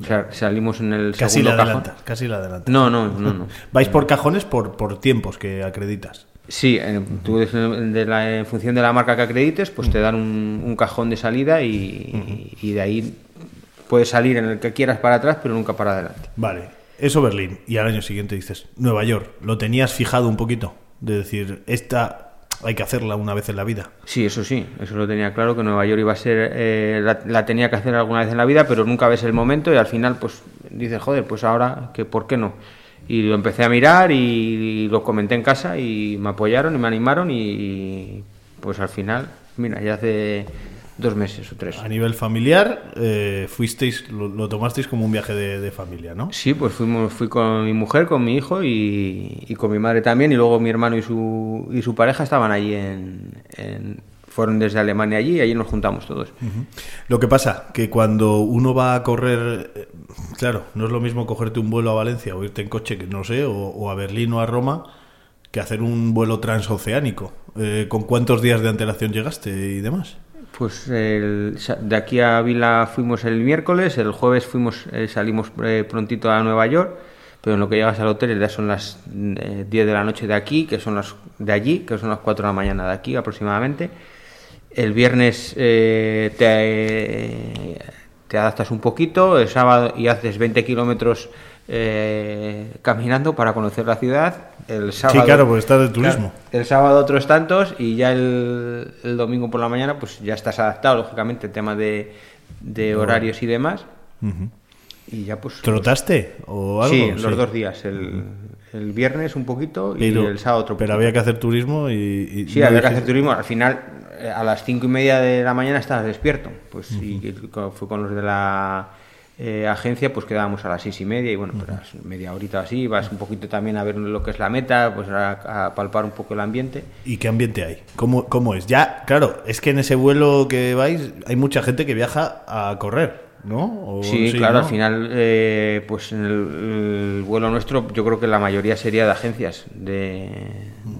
O sea, salimos en el Casi la segundo cajón. adelantas. Casi la adelantas. No, no, no, no. [laughs] Vais por cajones por, por tiempos que acreditas. Sí, eh, tú de la- en función de la marca que acredites, pues te dan un, un cajón de salida y, y de ahí puedes salir en el que quieras para atrás, pero nunca para adelante. Vale, eso Berlín. Y al año siguiente dices, Nueva York. ¿Lo tenías fijado un poquito? De decir, esta hay que hacerla una vez en la vida. Sí, eso sí, eso lo tenía claro, que Nueva York iba a ser, eh, la, la tenía que hacer alguna vez en la vida, pero nunca ves el momento y al final pues dices, joder, pues ahora, que ¿por qué no? Y lo empecé a mirar y, lo comenté en casa y me apoyaron y me animaron y pues al final, mira, ya hace dos meses o tres. A nivel familiar, eh, fuisteis, lo, lo tomasteis como un viaje de, de familia, ¿no? Sí, pues fuimos, fui con mi mujer, con mi hijo y, y con mi madre también, y luego mi hermano y su, y su pareja estaban allí en, en- fueron desde Alemania allí y allí nos juntamos todos. Lo que pasa, que cuando uno va a correr, eh, claro, no es lo mismo cogerte un vuelo a Valencia o irte en coche, que no sé, o, o a Berlín o a Roma, que hacer un vuelo transoceánico. Eh, ¿Con cuántos días de antelación llegaste y demás? Pues el- de aquí a Vila fuimos el miércoles, el jueves fuimos eh, salimos eh, prontito a Nueva York, pero en lo que llegas al hotel ya son las eh, 10 de la noche de aquí, que son las de allí, que son las 4 de la mañana de aquí aproximadamente. El viernes eh, te, te adaptas un poquito, el sábado y haces 20 kilómetros eh, caminando para conocer la ciudad. El sábado, claro, porque estás de turismo. Claro, el sábado otros tantos y ya el, el domingo por la mañana pues ya estás adaptado, lógicamente, tema de, de horarios y demás. Y ya pues... ¿Trotaste o algo? Sí, los dos días. El, el viernes un poquito y Pero, el sábado otro pero poquito. había que hacer turismo y... y Sí, no había que hacer turismo. Al final, eh, a las cinco y media de la mañana estabas despierto. Pues y co- fue con los de la eh, agencia, pues quedábamos a las seis y media y bueno, pues media horita así, vas un poquito también a ver lo que es la meta, pues a, a palpar un poco el ambiente. ¿Y qué ambiente hay? ¿Cómo, ¿Cómo es? Ya, claro, es que en ese vuelo que vais hay mucha gente que viaja a correr, ¿no? O- Sí, claro, ¿no? al final, eh, pues en el, el vuelo nuestro, yo creo que la mayoría sería de agencias. De,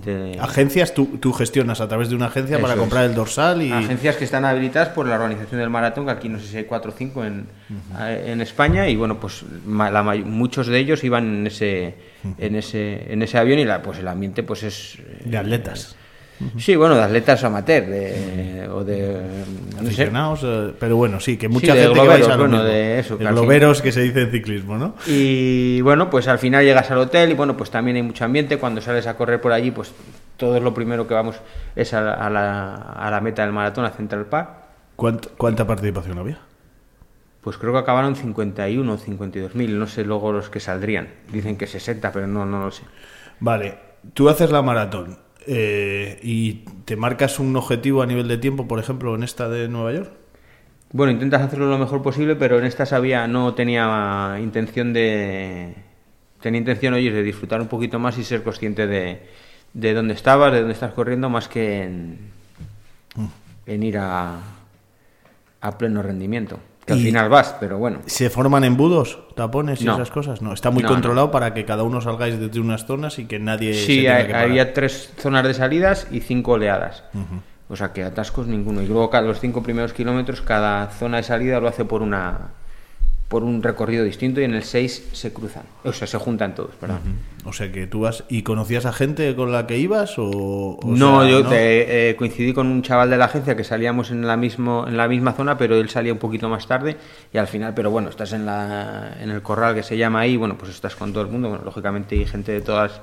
de- Agencias, tú, tú gestionas a través de una agencia para comprar es. el dorsal y... Agencias que están habilitadas por la organización del maratón, que aquí no sé si hay cuatro o cinco en, en España, y bueno, pues ma- la muchos de ellos iban en ese, en ese, en ese avión y la, pues el ambiente pues es... De atletas. Sí, bueno, de atletas amateur, de, o de... no sé. aficionados, eh, pero bueno, sí, que mucha Sí, gente que vais globeros, a lo bueno, mismo. de eso, De que globeros que se dice en ciclismo, ¿no? Y bueno, pues al final llegas al hotel y bueno, pues también hay mucho ambiente. Cuando sales a correr por allí, pues todo es lo primero que vamos es a la, a la, a la meta del maratón, a Central Park. ¿Cuánta, cuánta participación había? Pues creo que acabaron 51 o 52 mil, no sé luego los que saldrían. Dicen que 60, pero no, no lo sé. Vale, tú haces la maratón eh, y te marcas un objetivo a nivel de tiempo, por ejemplo, en esta de Nueva York. Bueno, intentas hacerlo lo mejor posible, pero en esta sabía, no tenía intención de... Tenía intención, oye, de disfrutar un poquito más y ser consciente de, de dónde estabas, de dónde estás corriendo, más que en, en ir a, a pleno rendimiento. Que al final vas, pero bueno. ¿Se forman embudos, tapones y No. esas cosas? No, está muy No, controlado para que cada uno salgáis desde unas zonas y que nadie Sí, tenga hay- que parar. había tres zonas de salidas y cinco oleadas. O sea que atascos ninguno. Y luego cada los cinco primeros kilómetros, cada zona de salida lo hace por una por un recorrido distinto y en el 6 se cruzan, o sea, se juntan todos, perdón. O sea que tú vas y conocías a gente con la que ibas o, o no, sea, yo ¿no? te- eh, coincidí con un chaval de la agencia que salíamos en la mismo en la misma zona, pero él salía un poquito más tarde y al final, pero bueno, estás en la en el corral que se llama ahí, bueno, pues estás con todo el mundo, bueno, lógicamente hay gente de todas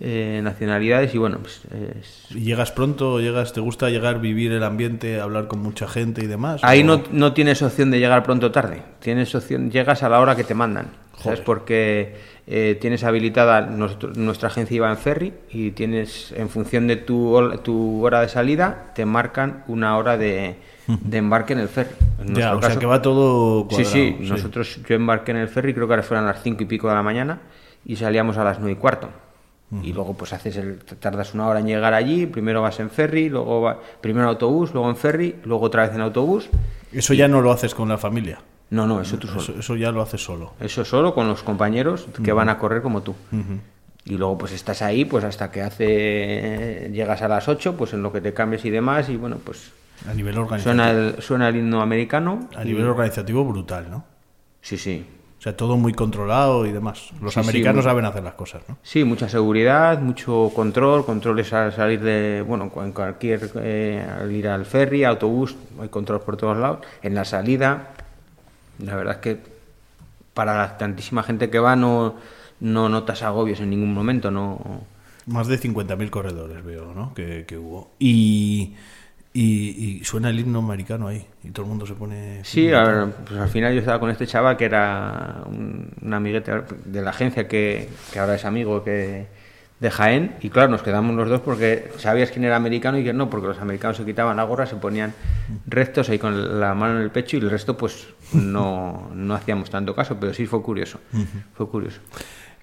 eh, nacionalidades y bueno, pues es- ¿Y ¿Llegas pronto? ¿Llegas? ¿Te gusta llegar, vivir el ambiente, hablar con mucha gente y demás? Ahí ¿O- no, no tienes opción de llegar pronto o tarde. Tienes opción, llegas a la hora que te mandan. ¿Sabes? Porque eh, tienes habilitada, nuestro- nuestra agencia iba en ferry y tienes, en función de tu, tu hora de salida, te marcan una hora de, de embarque en el ferry. En Ya, o sea que va todo Sí, sí, cuadrado, sí. Nosotros, yo embarqué en el ferry, creo que ahora fueran las cinco y pico de la mañana y salíamos a las nueve y cuarto. Y luego pues haces el, tardas una hora en llegar allí, primero vas en ferry, luego va, primero en autobús, luego en ferry, luego otra vez en autobús. Eso ya no lo haces con la familia. No, no, eso tú solo. Eso, eso ya lo haces solo. Eso solo con los compañeros que van a correr como tú. Y luego pues estás ahí pues hasta que hace llegas a las 8, pues en lo que te cambies y demás y bueno, pues A nivel organizativo. suena el, suena el himno americano. A y- nivel organizativo brutal, ¿no? Sí, sí. Sea, todo muy controlado y demás. Los Sí, americanos saben hacer las cosas, ¿no? Sí, mucha seguridad, mucho control, controles al salir de, bueno, en cualquier, eh, al ir al ferry, autobús, hay control por todos lados. En la salida, la verdad es que para la tantísima gente que va no, no notas agobios en ningún momento, no... Más de 50.000 corredores veo, ¿no? Que, que hubo. Y, y, y suena el himno americano ahí. Y todo el mundo se pone... Sí, a ver, pues al final yo estaba con este chaval que era un, un amiguete de la agencia que, que ahora es amigo que de Jaén y claro, nos quedamos los dos porque sabías quién era americano y quién no, porque los americanos se quitaban la gorra, se ponían rectos ahí con la mano en el pecho y el resto pues no, [laughs] no hacíamos tanto caso, pero sí fue curioso, fue curioso.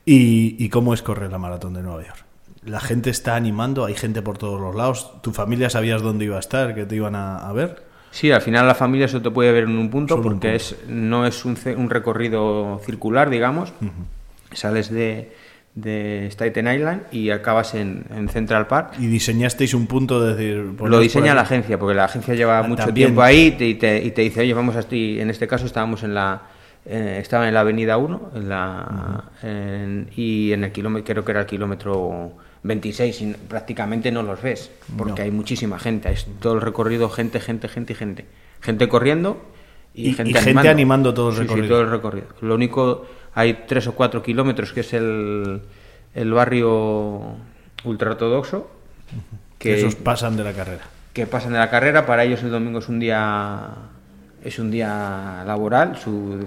¿Y, y cómo es correr la maratón de Nueva York? La gente está animando, hay gente por todos los lados. ¿Tu familia sabías dónde iba a estar, que te iban a, a ver? Sí, al final la familia solo te puede ver en un punto Solo un porque punto. es no es un, un recorrido circular, digamos. Sales de, de Staten Island y acabas en, en Central Park. Y diseñasteis un punto de decir... Lo poneros diseña la agencia, porque la agencia lleva Ah, mucho también. tiempo ahí y te, y te- y te dice, oye, vamos a estoy, en este caso estábamos en la eh, estaba en la avenida 1 en la, en- y en el kilómetro, creo que era el kilómetro 26 y prácticamente no los ves, porque No. hay muchísima gente, es todo el recorrido, gente, gente, gente y gente. Gente corriendo y, Y- gente, y gente animando. animando todo el Sí, sí, recorrido. todo el recorrido. Lo único, hay tres o cuatro kilómetros que es el, el barrio ultraortodoxo. Que esos pasan de la carrera. que pasan de la carrera. Para ellos el domingo es un día es un día laboral. Su,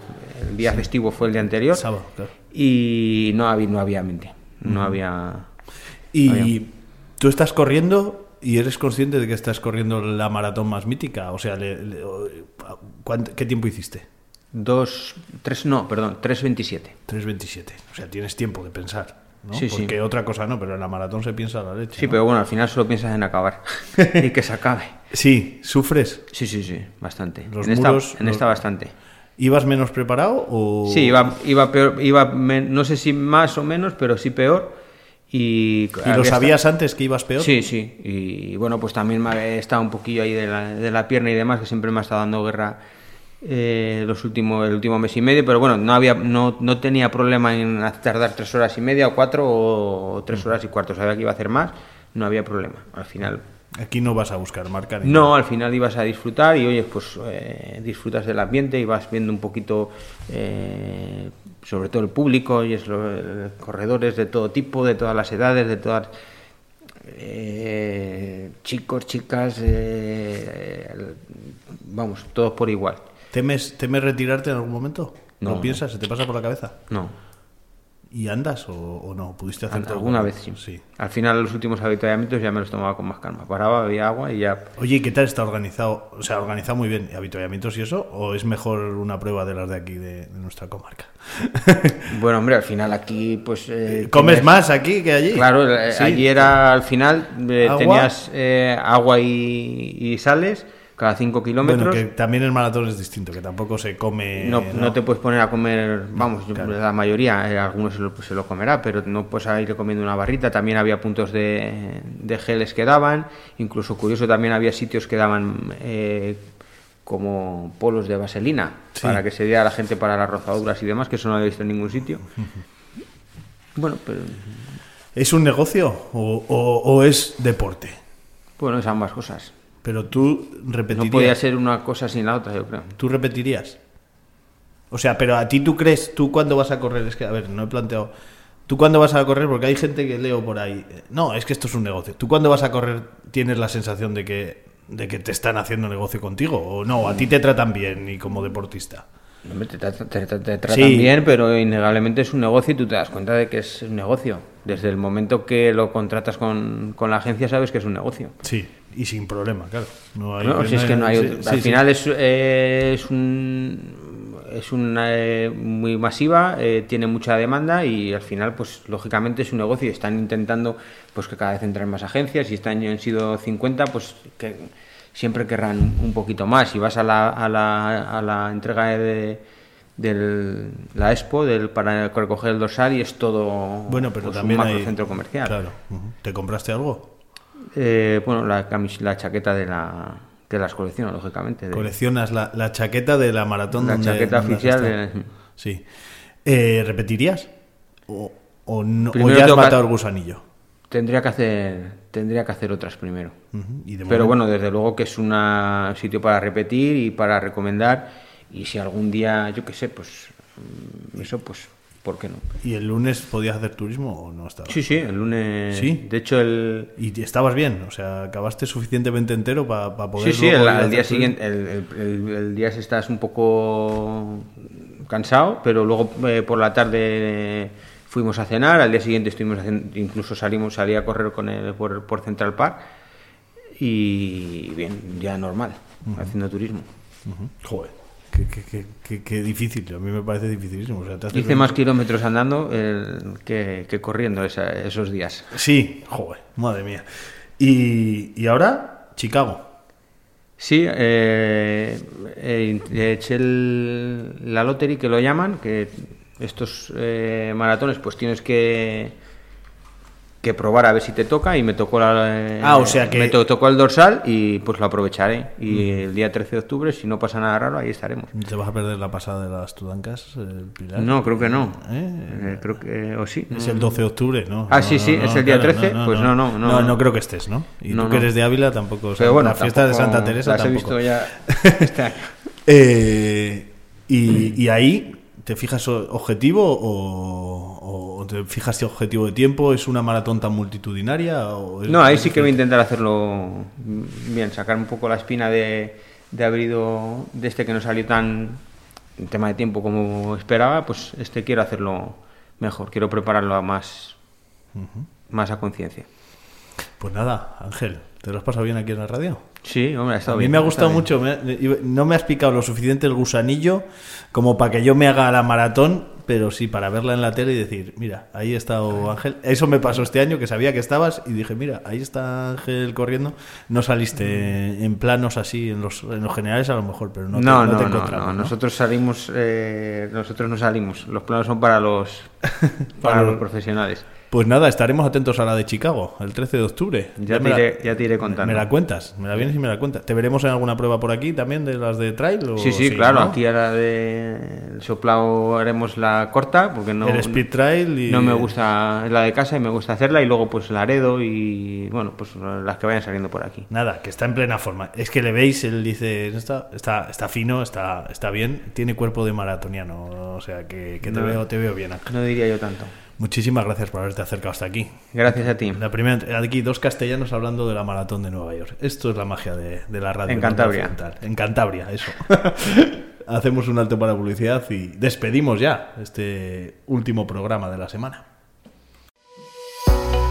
el día festivo fue el día anterior. Sábado, claro. Y no había, no había mente. No había. Y había- tú estás corriendo y eres consciente de que estás corriendo la maratón más mítica. O sea, le- le- o- ¿cuánto- ¿qué tiempo hiciste? Dos, tres, no, perdón, 3.27. 3.27. O sea, tienes tiempo de pensar. ¿no? Sí, sí. Porque otra cosa no, pero en la maratón se piensa la leche. Sí, ¿no? pero bueno, al final solo piensas en acabar [laughs] y que se acabe. Sí, ¿sufres? Sí, sí, sí, bastante. Los en esta, muros, en los- esta bastante. ¿Ibas menos preparado o...? Sí, iba, iba peor, iba no sé si más o menos, pero sí peor. Y, ¿Y lo sabías antes que ibas peor? Sí, sí. Y bueno, pues también me había estado un poquillo ahí de la, de la pierna y demás, que siempre me ha estado dando guerra eh, los últimos, el último mes y medio, pero bueno, no había, no, no tenía problema en tardar tres horas y media o cuatro o tres horas y cuarto. Sabía que iba a hacer más, no había problema. Al final Aquí no vas a buscar marca. ni no, al final ibas a disfrutar y oye, pues eh, disfrutas del ambiente y vas viendo un poquito, eh, sobre todo el público, y es lo- corredores de todo tipo, de todas las edades, de todas eh, chicos, chicas, eh, vamos, todos por igual. ¿Temes, ¿Temes retirarte en algún momento? No. ¿Lo piensas? ¿Se te pasa por la cabeza? No. ¿Y andas o, o no? ¿Pudiste hacer? Alguna vez sí. Al final los últimos avituallamientos ya me los tomaba con más calma. Paraba, bebía agua y ya Oye, ¿y qué tal está organizado? O sea, organizado muy bien. ¿Habituallamientos y eso? ¿O es mejor una prueba de las de aquí, de, de nuestra comarca? [laughs] Bueno, hombre, al final aquí, pues. eh, ¿Comes tienes- más aquí que allí? Claro, eh, Sí. allí era al final, eh, ¿Agua? tenías eh, agua y, y sales cada 5 kilómetros. Bueno, que también el maratón es distinto, que tampoco se come... no, no te puedes poner a comer, vamos, la mayoría, eh, algunos se lo, se lo comerá, pero no puedes ir comiendo una barrita. También había puntos de, de geles que daban, incluso curioso, también había sitios que daban eh, como polos de vaselina Sí. para que se dé a la gente para las rozaduras y demás, que eso no he visto en ningún sitio. [laughs] Bueno, pero ¿Es un negocio o, o- o es deporte? bueno, es ambas cosas. Pero tú No repetirías. podía ser una cosa sin la otra, yo creo. ¿Tú repetirías? O sea, pero a ti tú crees, tú cuándo vas a correr, es que, a ver, no he planteado. ¿Tú cuándo vas a correr? Porque hay gente que leo por ahí. eh, No, es que esto es un negocio. ¿Tú cuándo vas a correr tienes la sensación de que, de que te están haciendo negocio contigo? ¿O no? ¿A ti te tratan bien y como deportista? Te, te- te- te tratan Sí. bien, pero innegablemente es un negocio y tú te das cuenta de que es un negocio. Desde el momento que lo contratas con, con la agencia sabes que es un negocio. Sí, y sin problema, claro. No hay- No, si es que no hay sí, otro- sí, al sí. final es, eh, es un es una eh, muy masiva eh, tiene mucha demanda y al final pues lógicamente es un negocio y están intentando pues que cada vez entren más agencias y este año han sido 50 pues que siempre querrán un poquito más si vas a la, a la, a la entrega de del la expo del para recoger el dorsal y es todo Bueno, pero pues, también un macro hay. centro comercial Claro. ¿Te compraste algo? Eh, bueno la chaqueta de la que las colecciono lógicamente de- Coleccionas la, la chaqueta de la maratón. La donde- chaqueta donde oficial de- Sí. Eh, ¿Repetirías? ¿O, o no- o ya has que- matado el gusanillo? Tendría que hacer, tendría que hacer otras primero. Ujú, y de Pero bueno, desde luego que es un sitio para repetir y para recomendar. Y si algún día, yo qué sé, pues mm, eso, pues, ¿por qué no? ¿Y el lunes podías hacer turismo o no estabas? Sí, sí, el lunes. Sí. De hecho, el. ¿Y estabas bien? O sea, ¿acabaste suficientemente entero para poder Sí, sí, el, día siguiente, el, el- el- el día estás un poco cansado, pero luego eh, por la tarde fuimos a cenar, al día siguiente estuvimos hacen- incluso salimos, salí a correr con él por, por Central Park y bien, ya normal, haciendo turismo. Joder, qué, qué- qué- qué- qué difícil. A mí me parece dificilísimo. O sea, Hice más kilómetros andando eh, que, que corriendo esa- esos días. Sí, joder, madre mía. Y, y ahora, Chicago. Sí, eh, eh, eché el- la lottery que lo llaman, que estos eh, maratones pues tienes que que probar a ver si te toca y me tocó la, eh, Ah, o sea que- me to- tocó el dorsal y pues lo aprovecharé y el día 13 de octubre si no pasa nada raro ahí estaremos. ¿Te vas a perder la pasada de las Tudancas, el Pilar? No, creo que no. ¿Eh? Eh, creo que o sí. Es el 12 de octubre, ¿no? Ah, No, sí, sí, no, es el día claro, 13, pues no, no, no. No, no creo que estés, ¿no? Y No, tú que eres de Ávila tampoco. o sea, Pero bueno, la fiesta de Santa Teresa las he tampoco. visto ya [laughs] este año. Eh, y, y ahí, ¿te fijas objetivo o te fijas objetivo de tiempo? ¿Es una maratón tan multitudinaria? O es- No, ahí sí que voy a intentar hacerlo bien, sacar un poco la espina de, de haber ido de este que no salió tan en tema de tiempo como esperaba, pues este quiero hacerlo mejor, quiero prepararlo a más, más a conciencia. Pues nada, Ángel, ¿te lo has pasado bien aquí en la radio? Sí, hombre, ha A estado mí bien, me ha gustado mucho, me- no me has picado lo suficiente el gusanillo como para que yo me haga la maratón, pero sí para verla en la tele y decir, mira, ahí está Ángel. Eso me pasó este año, que sabía que estabas y dije, mira, ahí está Ángel corriendo. No saliste en planos así, en los, en los generales a lo mejor, pero no te, No, te no, encontramos, no, ¿no? nosotros salimos, eh, nosotros no salimos, los planos son para los, [laughs] para los- profesionales. Pues nada, estaremos atentos a la de Chicago, el 13 de octubre. Ya te me la- iré- ya te iré contando. Me la cuentas, me la vienes y me la cuentas. ¿Te veremos en alguna prueba por aquí también de las de trail? o Sí, sí, claro. ¿no? Aquí ahora de el soplado haremos la corta porque no. El speed trail y- No me gusta es la de casa y me gusta hacerla y luego pues la Aredo y bueno pues las que vayan saliendo por aquí. Nada, que está en plena forma. Es que le veis, él dice, está, está, está fino, está, está bien, tiene cuerpo de maratoniano, o sea que, que te, No. veo, te veo bien. Ángel. No diría yo tanto. Muchísimas gracias por haberte acercado hasta aquí. Gracias a ti. La primera, aquí dos castellanos hablando de la maratón de Nueva York. Esto es la magia de, de la radio. En Cantabria. En Cantabria, eso. [laughs] Hacemos un alto para publicidad y despedimos ya este último programa de la semana.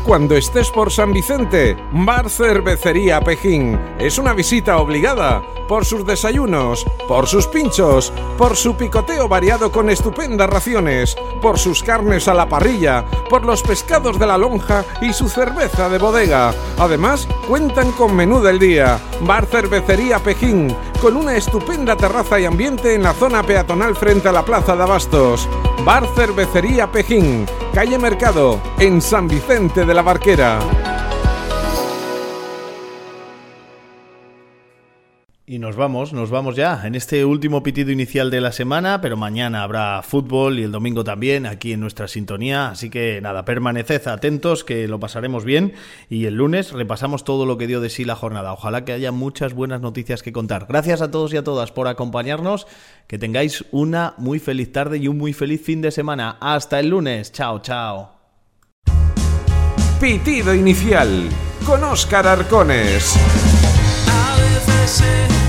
Cuando estés por San Vicente, Bar Cervecería Pejín. Es una visita obligada por sus desayunos, por sus pinchos, por su picoteo variado con estupendas raciones, por sus carnes a la parrilla, por los pescados de la lonja y su cerveza de bodega. Además, cuentan con menú del día. Bar Cervecería Pejín, con una estupenda terraza y ambiente en la zona peatonal frente a la Plaza de Abastos. Bar Cervecería Pejín, calle Mercado, en San Vicente de la Barquera. Y nos vamos, nos vamos ya en este último pitido inicial de la semana, pero mañana habrá fútbol y el domingo también aquí en nuestra sintonía, así que nada, permaneced atentos que lo pasaremos bien y el lunes repasamos todo lo que dio de sí la jornada. Ojalá que haya muchas buenas noticias que contar. Gracias a todos y a todas por acompañarnos, que tengáis una muy feliz tarde y un muy feliz fin de semana. Hasta el lunes, chao, chao. Pitido inicial con Óscar Arcones. said